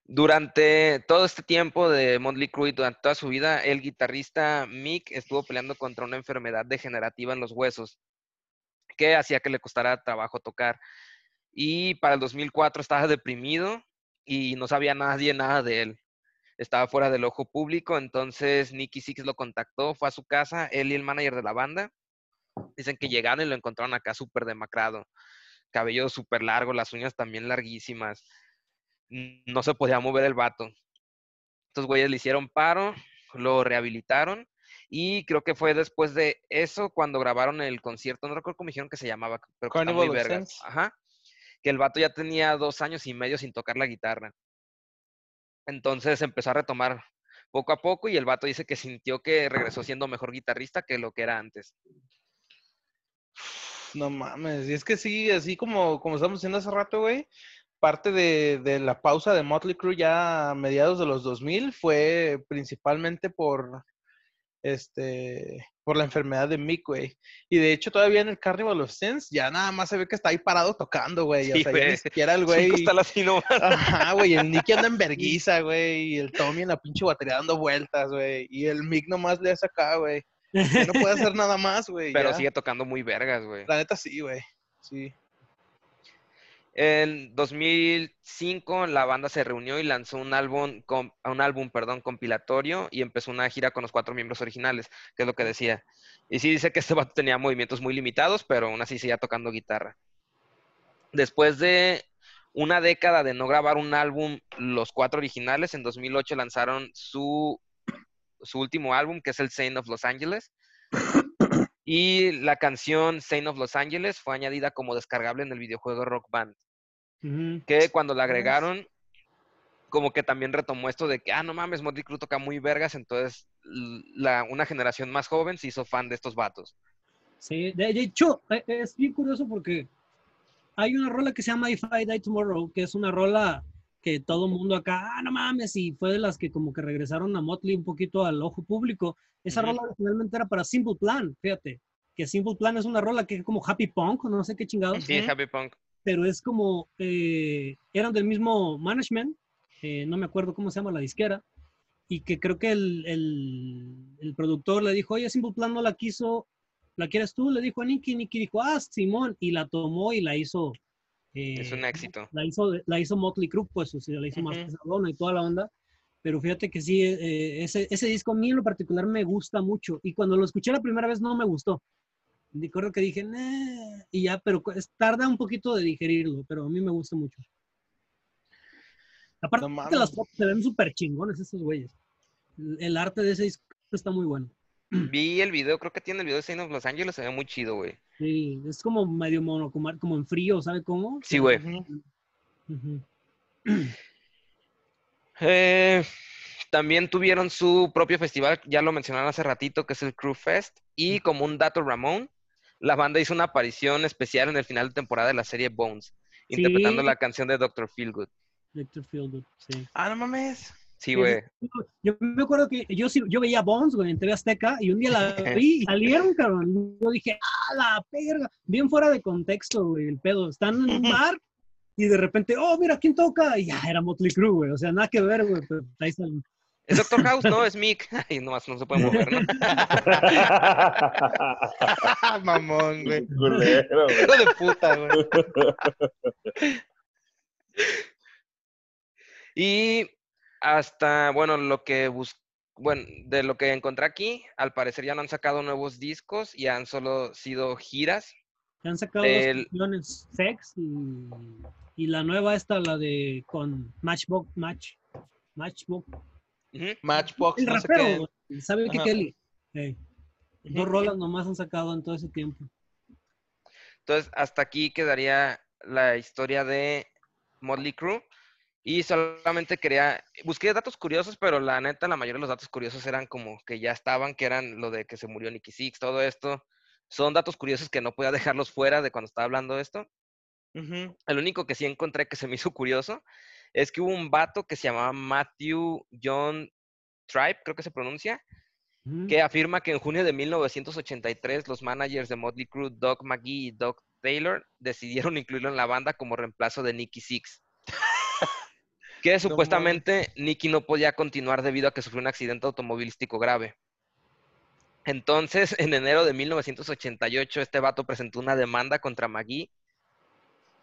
Durante todo este tiempo de Motley Crue y durante toda su vida, el guitarrista Mick estuvo peleando contra una enfermedad degenerativa en los huesos que hacía que le costara trabajo tocar. Y para el 2004 estaba deprimido y no sabía nadie nada de él. Estaba fuera del ojo público, entonces Nicky Six lo contactó, fue a su casa, él y el manager de la banda. Dicen que llegaron y lo encontraron acá súper demacrado, cabello súper largo, las uñas también larguísimas no se podía mover el vato. Estos güeyes le hicieron paro, lo rehabilitaron y creo que fue después de eso cuando grabaron el concierto, no recuerdo cómo dijeron que se llamaba, pero Carnival. Ajá. Que el vato ya tenía dos años y medio sin tocar la guitarra. Entonces empezó a retomar poco a poco y el vato dice que sintió que regresó siendo mejor guitarrista que lo que era antes. No mames. Y es que sí, así como, como estamos diciendo hace rato, güey. Parte de, de la pausa de Motley Crue ya a mediados de los 2000 fue principalmente por este por la enfermedad de Mick, güey. Y de hecho todavía en el Carnival of Sins ya nada más se ve que está ahí parado tocando, güey. Sí, o sea, ya ni siquiera el güey. está. Ajá, güey, el Nicky anda en verguiza, güey, y el Tommy en la pinche batería dando vueltas, güey, y el Mick nomás le hace acá, güey. No puede hacer nada más, güey. Pero ya. sigue tocando muy vergas, güey. La neta sí, güey. Sí. En 2005 la banda se reunió y lanzó un álbum, un álbum, perdón, compilatorio y empezó una gira con los cuatro miembros originales, que es lo que decía. Y sí dice que este vato tenía movimientos muy limitados, pero aún así seguía tocando guitarra. Después de una década de no grabar un álbum, los cuatro originales, en 2008 lanzaron su, su último álbum, que es el Saint of Los Angeles. Y la canción Saint of Los Angeles fue añadida como descargable en el videojuego Rock Band. Ujú. Que cuando la agregaron, como que también retomó esto de que, ah, no mames, Motley Crue toca muy vergas, entonces la, una generación más joven se hizo fan de estos vatos. Sí, de, hecho, eh, es bien curioso porque hay una rola que se llama If I Die Tomorrow, que es una rola que todo el mundo acá, ah, no mames, y fue de las que como que regresaron a Motley un poquito al ojo público. Esa Ujú. rola originalmente era para Simple Plan, fíjate, que Simple Plan es una rola que es como Happy Punk, no sé qué chingados, Sí, Happy Punk. pero es como, eh, eran del mismo management, eh, no me acuerdo cómo se llama la disquera, y que creo que el, el- el productor le dijo, oye, Simple Plan no la quiso, ¿la quieres tú? Le dijo a Nicky, Nicky dijo, ah, Simón, y la tomó y la hizo. Eh, Es un éxito. La hizo, la hizo Motley Crue, pues, o sea, la hizo más Ujú. pesadona y toda la onda. Pero fíjate que sí, eh, ese, ese disco a mí en lo particular me gusta mucho. Y cuando lo escuché la primera vez no me gustó. Recuerdo que dije, "Nah", y ya, pero es- tarda un poquito de digerirlo, pero a mí me gusta mucho. Aparte, No las fotos se ven súper chingones estos güeyes. El, el arte de ese disco está muy bueno. Vi el video, creo que tiene el video de Saint of Los Angeles, se ve muy chido, güey. Sí, es como medio monocomar, como en frío, ¿sabe cómo? Sí, güey. Eh, también tuvieron su propio festival, ya lo mencionaron hace ratito, que es el Crew Fest. Y como un dato Ramón, la banda hizo una aparición especial en el final de temporada de la serie Bones, interpretando Sí. la canción de Dr. Feelgood. Victor Fieldwood, sí. Ah, no mames. Sí, güey. Yo me acuerdo que yo, sí- yo veía Bones, güey, en TV Azteca, y un día la vi y salieron, cabrón. Yo dije, ¡ah, la perga! Bien fuera de contexto, güey, el pedo. Están en un bar y de repente, ¡oh, mira, ¿quién toca? Y ya, era Motley Crue, güey. O sea, nada que ver, güey, pero ahí salen. ¿Es Doctor House? No, es Mick. Ay, nomás no se puede mover, ¿no? Mamón, güey. Culero, güey. Hijo de puta, güey. Y hasta, bueno, lo que bus bueno, de lo que encontré aquí, al parecer ya no han sacado nuevos discos y han solo sido giras. Han sacado El- dos canciones, Sex y, y la nueva esta, la de con Matchbox, Match, Matchbox. Matchbox, El no sé rapero, güey, ¿sabe qué. Kelly? Dos rolas nomás han sacado en todo ese tiempo. Entonces, hasta aquí quedaría la historia de Motley Crue. Y solamente quería, busqué datos curiosos, pero la neta, la mayoría de los datos curiosos eran como que ya estaban, que eran lo de que se murió Nicky Six, todo esto. Son datos curiosos que no podía dejarlos fuera de cuando estaba hablando de esto. El único que sí encontré que se me hizo curioso es que hubo un vato que se llamaba Matthew John Tribe, creo que se pronuncia, Ujú. que afirma que en junio de 1983 los managers de Motley Crue, Doug McGee y Doug Taylor, decidieron incluirlo en la banda como reemplazo de Nicky Six. Que supuestamente Nicky no podía continuar debido a que sufrió un accidente automovilístico grave. Entonces, en enero de 1988, este vato presentó una demanda contra McGee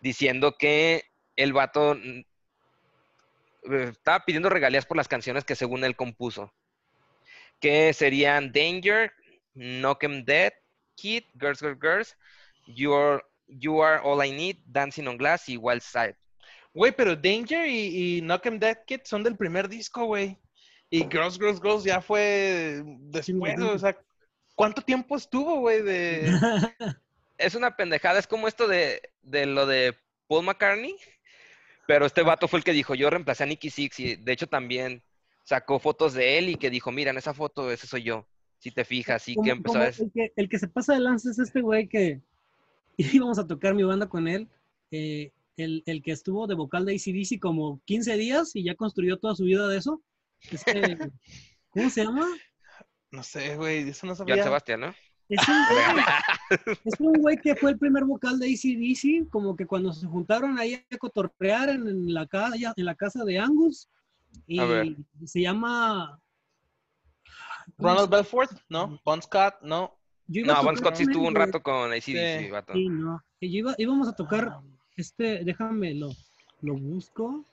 diciendo que el vato mm, eh, estaba pidiendo regalías por las canciones que según él compuso que serían Danger, Knock 'em Dead, Kid, Girls, Girls, Girls, You Are, you Are All I Need, Dancing on Glass y Wild Side. Güey, pero Danger y, y Knock 'em Dead Kid son del primer disco, güey. Y Girls, Girls, Girls ya fue después, o sea, ¿cuánto tiempo estuvo, güey? De... Es una pendejada, es como esto de, de lo de Paul McCartney, pero este vato fue el que dijo, yo reemplacé a Nicky Six y de hecho también sacó fotos de él y que dijo, mira, en esa foto ese soy yo, si te fijas, y que empezó a... el, que, el que se pasa de lanza es este güey que íbamos a tocar mi banda con él. eh, el, el que estuvo de vocal de ACDC como 15 días y ya construyó toda su vida de eso. Este, ¿Cómo se llama? No sé, güey, eso no sabía. Sebastián, ¿no? Es un, güey, es un güey que fue el primer vocal de ACDC, como que cuando se juntaron ahí a cotorrear en, en la, casa, en la casa de Angus. Y A ver. se llama... Ronald Belfort, ¿no? Bon Scott, no. No, Bon Scott sí estuvo un rato con ACDC, Sí. vato. Sí, no. Y yo iba- íbamos a tocar Ah, Este, déjame, lo, lo busco.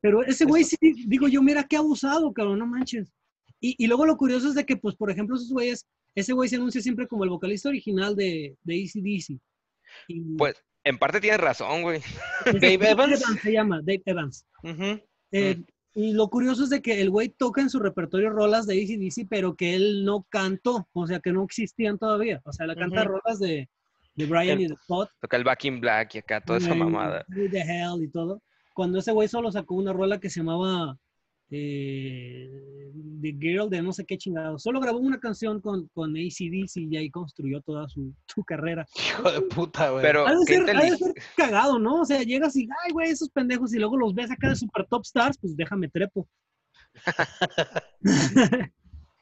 Pero ese güey sí, digo yo, mira qué abusado, cabrón, no manches. Y, y luego lo curioso es de que, pues, por ejemplo, esos güeyes, ese güey se anuncia siempre como el vocalista original de, de ACDC. Y, Pues En parte tienes razón, güey. Dave Evans. se llama, Dave Evans. Ujú. Eh, Mm. Y lo curioso es de que el güey toca en su repertorio rolas de ACDC, pero que él no cantó, o sea, que no existían todavía. O sea, le canta rolas de, de Brian y de Scott. Toca el Back in Black y acá, toda esa mamada. Who the Hell y todo. Cuando ese güey solo sacó una rola que se llamaba eh, The Girl de no sé qué chingado. Solo grabó una canción con, con ACDC y ahí construyó toda su, su carrera. Hijo de puta, güey. Pero, Ha de, qué ser, ha de intelig- ser cagado, ¿no? O sea, llegas y, ay, güey, esos pendejos, y luego los ves acá de super top stars, pues déjame trepo.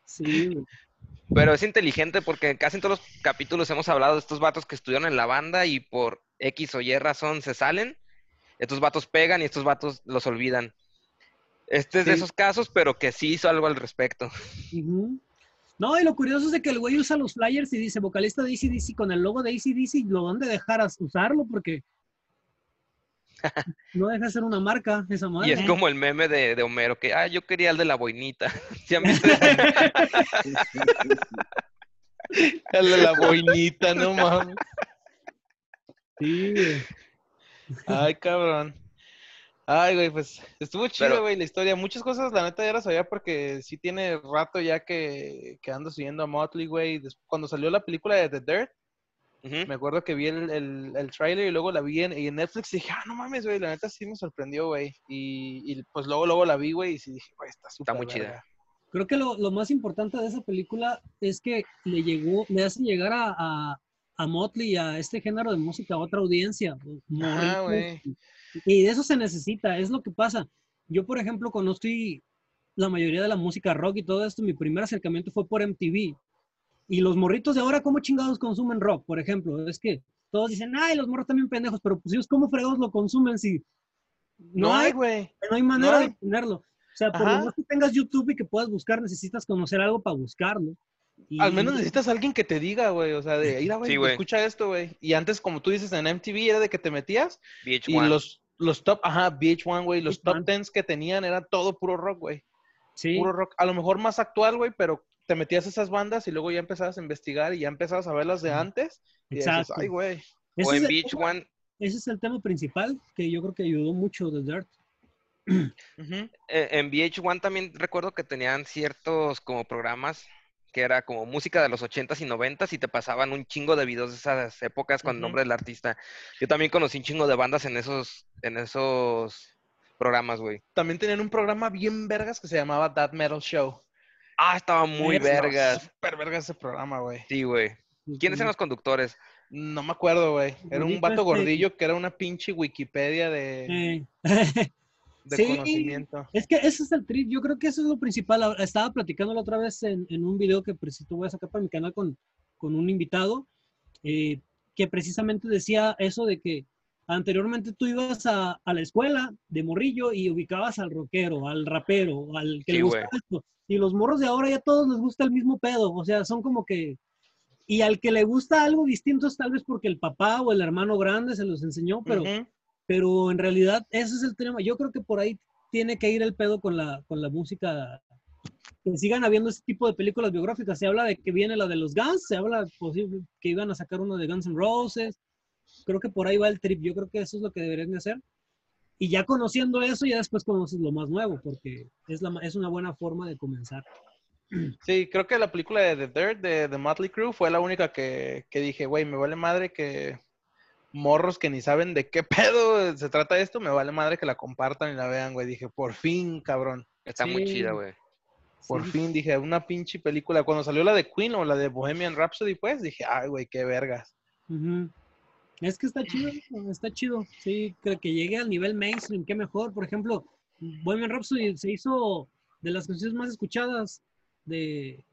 sí, güey. Pero es inteligente porque casi en todos los capítulos hemos hablado de estos vatos que estudiaron en la banda y por X o Y razón se salen. Estos vatos pegan y estos vatos los olvidan. Este es de esos casos, pero que sí hizo algo al respecto. No, y lo curioso es de que el güey usa los flyers y dice vocalista de ACDC con el logo de ACDC, lo donde dejaras usarlo porque no deja de ser una marca esa madre. Y es como el meme de, de Homero, que, ah, yo quería el de la boinita. ¿Sí han visto ese meme? El de la boinita, no mames. Sí. Ay, cabrón. Ay, güey, pues estuvo chido, Pero- güey, la historia. Muchas cosas, la neta, ya las sabía porque sí tiene rato ya que, que ando siguiendo a Motley, güey. Des- Cuando salió la película de The Dirt, Ujú. me acuerdo que vi el, el, el trailer y luego la vi en, y en Netflix y dije, ah, no mames, güey, la neta sí me sorprendió, güey. Y, y pues luego, luego la vi, güey, y sí dije, güey, está súper muy chida. verga". Creo que lo, lo más importante de esa película es que le llegó, le hace llegar a, a, a Motley y a este género de música a otra audiencia. Morritos, güey. Y de eso se necesita, es lo que pasa. Yo, por ejemplo, conozco la mayoría de la música rock y todo esto, mi primer acercamiento fue por MTV. Y los morritos de ahora, ¿cómo chingados consumen rock? Por ejemplo, es que todos dicen, ay, los morros también pendejos, pero pues ellos, ¿cómo fregados lo consumen si No hay, güey. no hay manera No de tenerlo? O sea, por Ajá. lo más que tengas YouTube y que puedas buscar, necesitas conocer algo para buscarlo. Y- Al menos necesitas a alguien que te diga, güey, o sea, de, mira, güey, Sí, escucha esto, güey. Y antes, como tú dices, en MTV era de que te metías y VH1. los, los top, ajá, VH1, güey, los top VH1. tens que tenían era todo puro rock, güey. Sí, Puro rock. A lo mejor más actual, güey, pero te metías a esas bandas y luego ya empezabas a investigar y ya empezabas a ver las de antes. Y dices, exacto. ay, güey. Ese O en el- VH1, ese es el tema principal que yo creo que ayudó mucho The Dirt. Eh, en VH1 también recuerdo que tenían ciertos como programas que era como música de los 80s y 90s y te pasaban un chingo de videos de esas épocas con el nombre del artista. Yo también conocí un chingo de bandas en esos, en esos programas, güey. También tenían un programa bien vergas que se llamaba That Metal Show. Ah, estaba muy Eso, vergas. Super vergas ese programa, güey. Sí, güey. ¿Quiénes eran los conductores? No me acuerdo, güey. Era un vato este- gordillo que era una pinche Wikipedia de, de sí. conocimiento. Es que ese es el trip, yo creo que eso es lo principal. Estaba platicando la otra vez en, en un video que precisamente voy a sacar para mi canal con, con un invitado, eh, que precisamente decía eso de que anteriormente tú ibas a, a la escuela de morrillo y ubicabas al rockero, al rapero, al que Sí, le gusta güey. esto. Y los morros de ahora ya todos les gusta el mismo pedo, o sea, son como que... Y al que le gusta algo distinto es tal vez porque el papá o el hermano grande se los enseñó, pero Ujú. pero en realidad ese es el tema. Yo creo que por ahí tiene que ir el pedo con la, con la música. Que sigan habiendo ese tipo de películas biográficas. Se habla de que viene la de los Guns, se habla posible que iban a sacar uno de Guns N' Roses. Creo que por ahí va el trip. Yo creo que eso es lo que deberían de hacer. Y ya conociendo eso, ya después conoces lo más nuevo, porque es, la, ma- es una buena forma de comenzar. Sí, creo que la película de The Dirt de, de Motley Crue fue la única que, que dije, güey, me vale madre que morros que ni saben de qué pedo se trata esto, me vale madre que la compartan y la vean, güey. Dije, por fin, cabrón. Está muy chida, güey. Por Sí. fin, dije, una pinche película. Cuando salió la de Queen o la de Bohemian Rhapsody, pues, dije, ay, güey, qué vergas. Ujú. Es que está chido, está chido. Sí, creo que llegue al nivel mainstream, qué mejor. Por ejemplo, Bohemian Rhapsody se hizo de las canciones más escuchadas de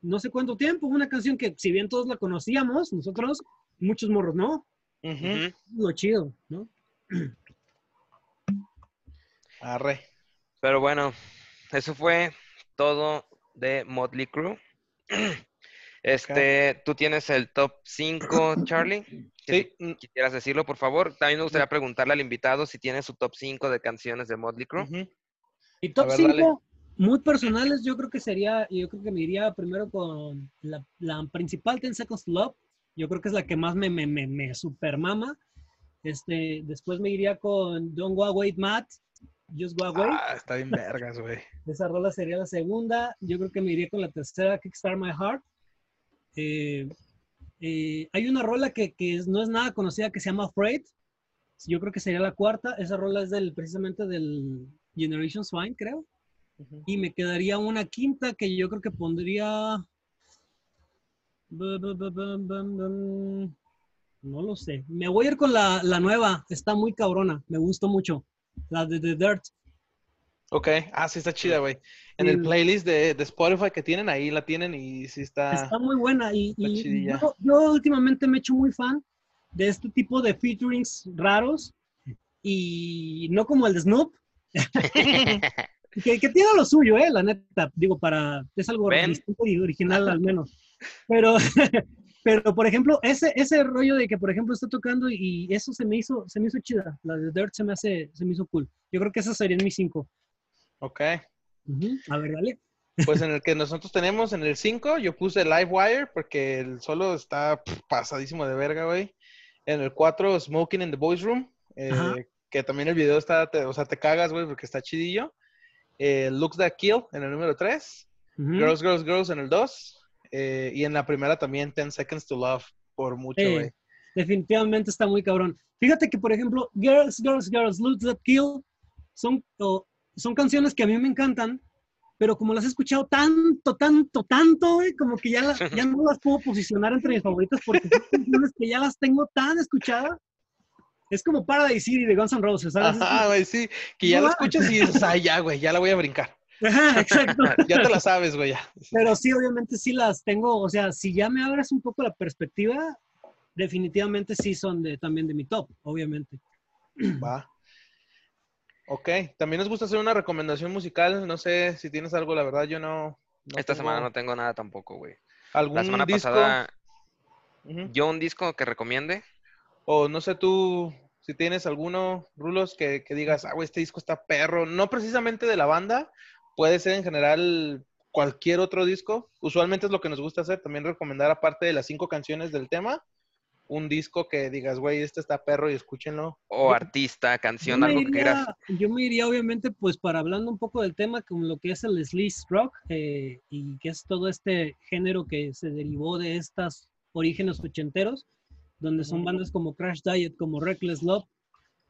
no sé cuánto tiempo. Una canción que, si bien todos la conocíamos, nosotros, muchos morros no. Ujú. Lo chido, ¿no? Arre. Pero bueno, eso fue todo de Motley Crue. Este, tú tienes el top 5, Charlie. Sí, si mm, quisieras decirlo, por favor. También me gustaría preguntarle al invitado si tiene su top 5 de canciones de Motley Crue. ujú. Y top ver, 5, dale. muy personales, yo creo que sería, yo creo que me iría primero con la, la principal, Ten Seconds to Love. Yo creo que es la que más me, me, me, me super mama. Este, después me iría con Don't Go Away Matt, Just Go Away. Ah, está bien vergas, güey. Esa rola sería la segunda. Yo creo que me iría con la tercera, Kickstart My Heart. Eh, eh, hay una rola que, no es nada conocida que se llama Afraid. Yo creo que sería la cuarta. Esa rola es del, precisamente del Generation Swine, creo. Y me quedaría una quinta que yo creo que pondría. No lo sé. Me voy a ir con la, la nueva. Está muy cabrona. Me gustó mucho. La de The Dirt. Ok, ah, sí está chida, güey. En el playlist de, de Spotify que tienen, ahí la tienen y sí está... Está muy buena. Y, y yo, yo últimamente me he hecho muy fan de este tipo de featurings raros. Y no como el de Snoop. que, que tiene lo suyo, eh, la neta. Digo, para. Es algo y original al menos. Pero, pero por ejemplo, ese, ese rollo de que, por ejemplo, está tocando y eso se me hizo, se me hizo chida. La de Dirt se me hace, se me hizo cool. Yo creo que esas serían mis cinco. Ok. A ver, dale. pues en el que nosotros tenemos, en el 5, yo puse Livewire porque el solo está pff, pasadísimo de verga, güey. En el 4, Smoking in the Boys Room, eh, que también el video está, te- o sea, te cagas, güey, porque está chidillo. Eh, Looks That Kill en el número 3. Ujú. Girls, Girls, Girls en el 2. eh, y en la primera también 10 Seconds to Love, por mucho, güey. definitivamente está muy cabrón. Fíjate que, por ejemplo, Girls, Girls, Girls, Look That Kill son, o- son canciones que a mí me encantan, pero como las he escuchado tanto, tanto, tanto, güey, como que ya, las- ya no las puedo posicionar entre mis favoritas porque son canciones que ya las tengo tan escuchadas. Es como Paradise City de Guns N' Roses, ¿sabes? Es Ajá, güey, sí. Que ya No la escuchas y dices, ay, ya, güey, ya la voy a brincar. Ajá, exacto. Ya te la sabes, güey, ya. Pero sí, obviamente sí las tengo, o sea, si ya me abres un poco la perspectiva, definitivamente sí son de, también de mi top, obviamente. Va. Ok, también nos gusta hacer una recomendación musical. No sé si tienes algo, la verdad, yo no. no Esta tengo semana no tengo nada tampoco, güey. ¿Algún La semana disco? pasada, yo un disco que recomiende. O no sé tú si tienes alguno, Rulos, que, que digas, ah, güey, este disco está perro. No precisamente de la banda, puede ser en general cualquier otro disco. Usualmente es lo que nos gusta hacer, también recomendar, aparte de las cinco canciones del tema, un disco que digas, güey, este está perro y escúchenlo. O artista, canción, Yo algo que quieras. Yo me iría, obviamente, pues para hablando un poco del tema, como lo que es el sleaze rock, eh, y que es todo este género que se derivó de estos orígenes ochenteros, donde son bandas como Crash Diet, como Reckless Love,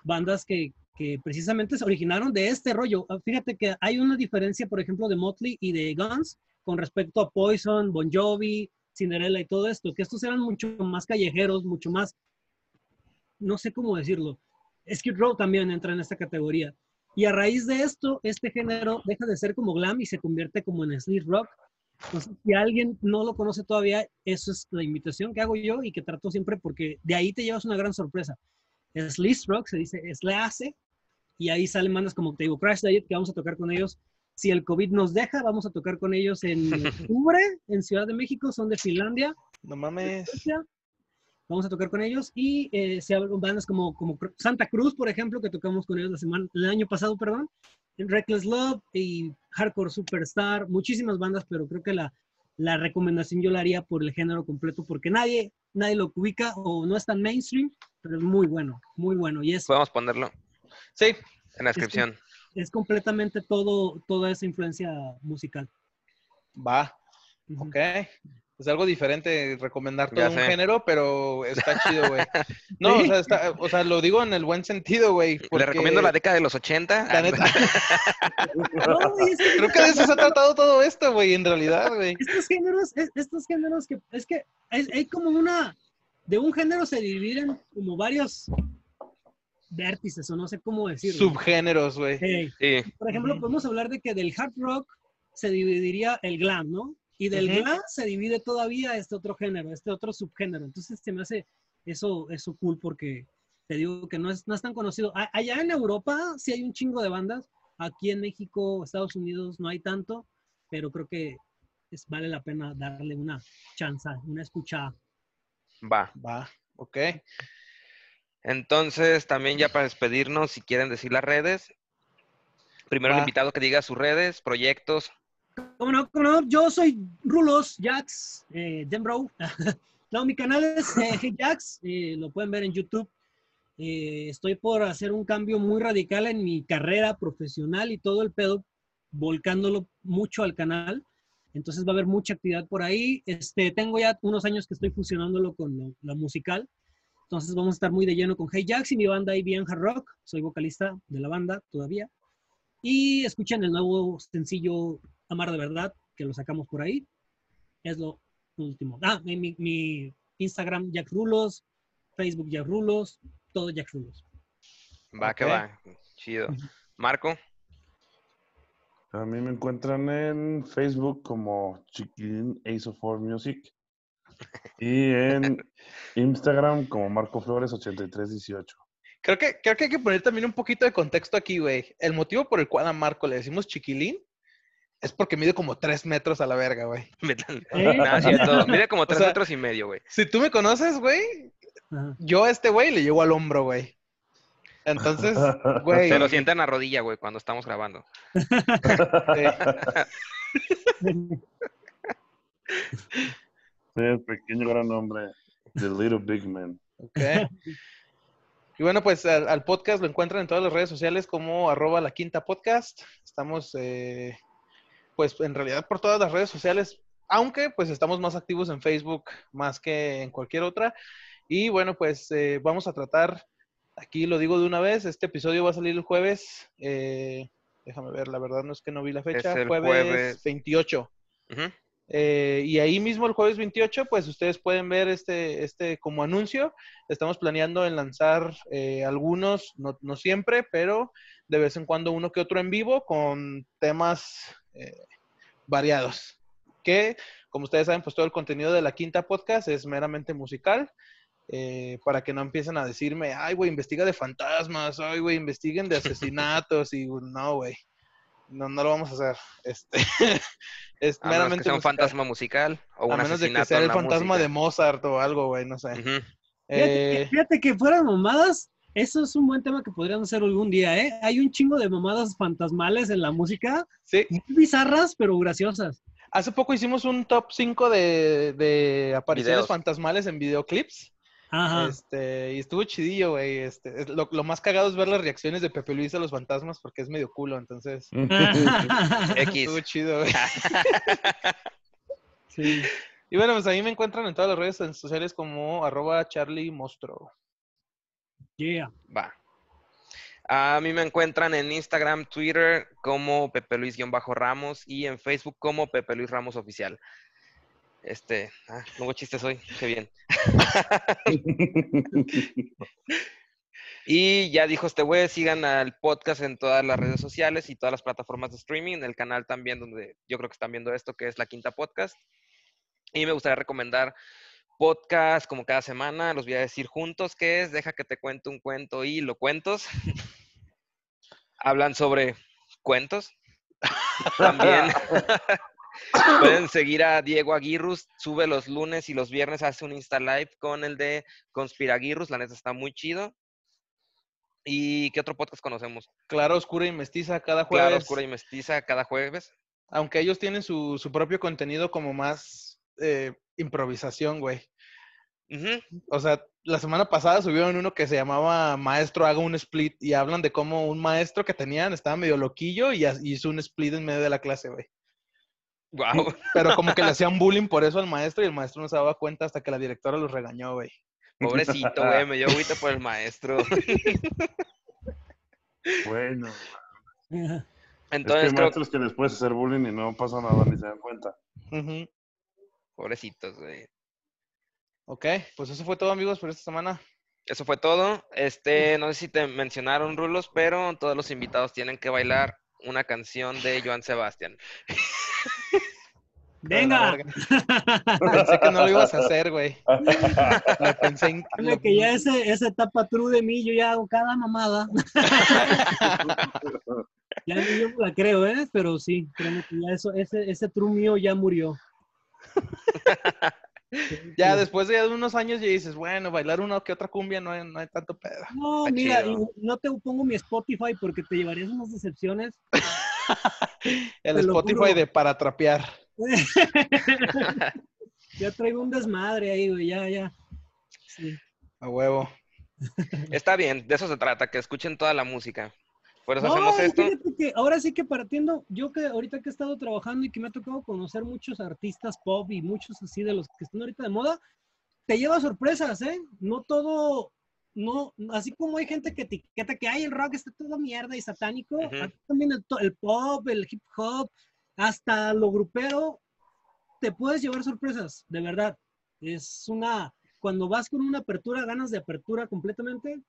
bandas que, que precisamente se originaron de este rollo. Ah, Fíjate que hay una diferencia, por ejemplo, de Motley y de Guns con respecto a Poison, Bon Jovi, Cinderella y todo esto, que estos eran mucho más callejeros, mucho más, no sé cómo decirlo, Skid Row también entra en esta categoría. Y a raíz de esto, este género deja de ser como glam y se convierte como en sleaze rock. Entonces, si alguien no lo conoce todavía, eso es la invitación que hago yo y que trato siempre porque de ahí te llevas una gran sorpresa. Sleaze rock se dice sleaze y ahí salen bandas como digo Crash Diet que vamos a tocar con ellos. Si el COVID nos deja, vamos a tocar con ellos en octubre en Ciudad de México, son de Finlandia. No mames. Vamos a tocar con ellos y eh, se hablan bandas como, como Santa Cruz, por ejemplo, que tocamos con ellos la semana, el año pasado, perdón, en Reckless Love y Hardcore Superstar, muchísimas bandas, pero creo que la, la recomendación yo la haría por el género completo porque nadie, nadie lo ubica o no es tan mainstream, pero es muy bueno, muy bueno y es, Podemos ponerlo Sí, en la descripción. Es completamente todo, toda esa influencia musical. va. Ok. Es algo diferente recomendar todo un género, pero está chido, güey. No, Sí. o, sea, está- o sea, lo digo en el buen sentido, güey. Le recomiendo la década de los 80. la neta, No, y es que creo que de eso se ha tratado todo esto, güey, en realidad, güey. estos géneros, es- estos géneros que es que hay, hay como una, de un género se dividen como varios vértices o no sé cómo decirlo. Subgéneros, güey. Eh, Sí, por ejemplo, Ujú. podemos hablar de que del hard rock se dividiría el glam, ¿no? Y del Ujú. glam se divide todavía este otro género, este otro subgénero. Entonces se me hace eso, eso cool porque te digo que no es, no es tan conocido. A- Allá en Europa sí hay un chingo de bandas. Aquí en México, Estados Unidos no hay tanto, pero creo que es, vale la pena darle una chance, una escuchada. va. Va, ok. Entonces, también ya para despedirnos, si quieren decir las redes. Primero el invitado que diga sus redes, proyectos. ¿Cómo no? ¿Cómo no? Yo soy Rulos, Jax, eh, Denbro. no, mi canal es eh, Hey Jax, eh, lo pueden ver en YouTube. Eh, estoy por hacer un cambio muy radical en mi carrera profesional y todo el pedo, volcándolo mucho al canal. Entonces va a haber mucha actividad por ahí. Este, tengo ya unos años que estoy fusionándolo con lo- la musical. Entonces vamos a estar muy de lleno con Hey Jax y mi banda IBM Hard Rock. Soy vocalista de la banda todavía. Y escuchen el nuevo sencillo Amar de Verdad, que lo sacamos por ahí. Es lo último. Ah, mi, Instagram Jack Rulos, Facebook Jack Rulos, todo Jack Rulos. Va que va. Chido. Marco, A mí me encuentran en Facebook como Chiquilín Ace of War Music y en Instagram como Marco Flores 8318. Creo que, creo que hay que poner también un poquito de contexto aquí, güey. El motivo por el cual a Marco le decimos chiquilín es porque mide como tres metros a la verga, güey. Cierto. Mide como tres sea- metros y medio, güey. Si tú me conoces, güey, yo a este güey le llego al hombro, güey. Entonces, güey. Se lo sienta en la rodilla, güey, cuando estamos grabando. eh, Sí, el pequeño gran hombre, The Little Big Man. ok. Y bueno, pues al, al podcast lo encuentran en todas las redes sociales como arroba la quinta podcast. Estamos, eh, pues en realidad por todas las redes sociales, aunque pues estamos más activos en Facebook más que en cualquier otra. Y bueno, pues eh, vamos a tratar, aquí lo digo de una vez, este episodio va a salir el jueves. eh, déjame ver, la verdad no es que no vi la fecha. el jueves, jueves. 28. Ujú. Eh, y ahí mismo el jueves 28, pues ustedes pueden ver este, este como anuncio. Estamos planeando en lanzar eh, algunos, no, no siempre, pero de vez en cuando uno que otro en vivo con temas eh, variados. Que, como ustedes saben, pues todo el contenido de la quinta podcast es meramente musical. eh, para que no empiecen a decirme, ay, güey, investiga de fantasmas, ay, güey, investiguen de asesinatos, y no, güey, no, no lo vamos a hacer. Este, es A menos que sea un musical. fantasma musical o un A menos de que sea el fantasma de. Mozart o algo, güey, no sé. Ujú. Fíjate, Eh, que, fíjate que fueran mamadas, eso es un buen tema que podríamos hacer algún día, ¿eh? Hay un chingo de mamadas fantasmales en la música, sí, muy bizarras, pero graciosas. hace poco hicimos un top 5 de, de apariciones Videos. fantasmales en videoclips. Ajá. Este, y estuvo chidillo, güey. Este, es- lo, lo más cagado es ver las reacciones de Pepe Luis a los fantasmas porque es medio culo, entonces. X. Estuvo chido, güey. sí. Y bueno, pues ahí me encuentran en todas las redes sociales como arroba Charlie Mostro. Yeah. Va. A mí me encuentran en Instagram, Twitter como Pepe Luis-Ramos y en Facebook como Pepe Luis Ramos Oficial. Este, ah, no hubo chistes hoy, qué bien. Y ya dijo este güey, sigan al podcast en todas las redes sociales y todas las plataformas de streaming, el canal también donde yo creo que están viendo esto, que es La Quinta Podcast. Y me gustaría recomendar podcast como cada semana, los voy a decir juntos, que es Deja que te cuente un cuento y lo cuentos. Hablan sobre cuentos. También pueden seguir a Diego Aguirrus, sube los lunes y los viernes hace un Insta Live con el de Conspiraguirrus, la neta está muy chido. ¿Y qué otro podcast conocemos? Clara, Oscura y Mestiza cada jueves. Claro, Oscura y Mestiza cada jueves. Aunque ellos tienen su, su propio contenido como más eh, improvisación, güey. O sea, la semana pasada subieron uno que se llamaba Maestro haga un split y hablan de cómo un maestro que tenían estaba medio loquillo y hizo un split en medio de la clase, güey. Guau. Pero como que le hacían bullying por eso al maestro y el maestro no se daba cuenta hasta que la directora los regañó, güey. Pobrecito, güey, me dio agüita por el maestro. Bueno, Ajá. es que Entonces hay creo maestros que les puedes hacer bullying y no pasa nada ni se dan cuenta. Pobrecitos, güey. Ok, pues eso fue todo, amigos, por esta semana. Eso fue todo. Este, no sé si te mencionaron, Rulos, pero todos los invitados tienen que bailar una canción de Joan Sebastián. Venga. Pensé que no lo ibas a hacer, güey. Lo pensé en... Créeme que ya ese, esa etapa true de mí, yo ya hago cada mamada. Ya yo la creo, ¿eh? Pero sí, créeme que ya eso, ese, ese true mío ya murió. Ya después de unos años ya dices, bueno, bailar una que otra cumbia no hay, no hay tanto pedo. No, Está mira, chido. no te pongo mi Spotify porque te llevarías unas decepciones. El Te Spotify de para trapear. ya traigo un desmadre ahí, güey, ya, ya. Sí. A huevo. Está bien, de eso se trata, que escuchen toda la música. Por eso No, hacemos esto. que ahora sí que partiendo, yo que ahorita que he estado trabajando y que me ha tocado conocer muchos artistas pop y muchos así de los que están ahorita de moda, te lleva sorpresas, ¿eh? No todo, no, así como hay gente que etiqueta que hay el rock está todo mierda y satánico, Ujú. aquí también el, el pop, el hip hop, hasta lo grupero, te puedes llevar sorpresas, de verdad. Es una, cuando vas con una apertura, ganas de apertura completamente,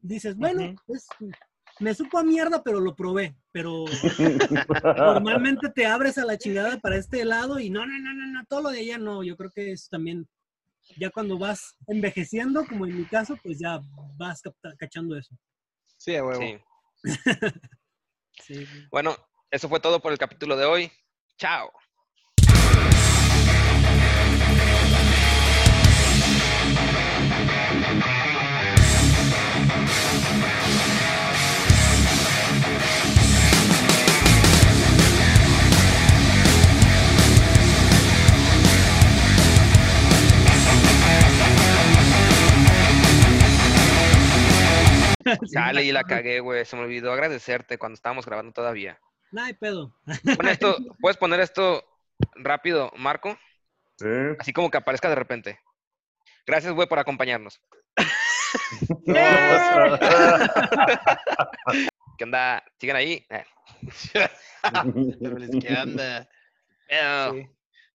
dices, bueno, pues me supo a mierda, pero lo probé. Pero normalmente te abres a la chingada para este lado y no, no, no, no, no, todo lo de allá no. Yo creo que es también, ya cuando vas envejeciendo, como en mi caso, pues ya vas cachando eso. Sí, a huevo. Sí. Sí. Bueno, eso fue todo por el capítulo de hoy. Chao. Chale, y la cagué, güey. Se me olvidó agradecerte cuando estábamos grabando todavía. No hay pedo. Pon esto, ¿Puedes poner esto rápido, Marco? Sí. Así como que aparezca de repente. Gracias, güey, por acompañarnos. ¿Qué onda? ¿Siguen ahí? ¿Qué onda? Sí.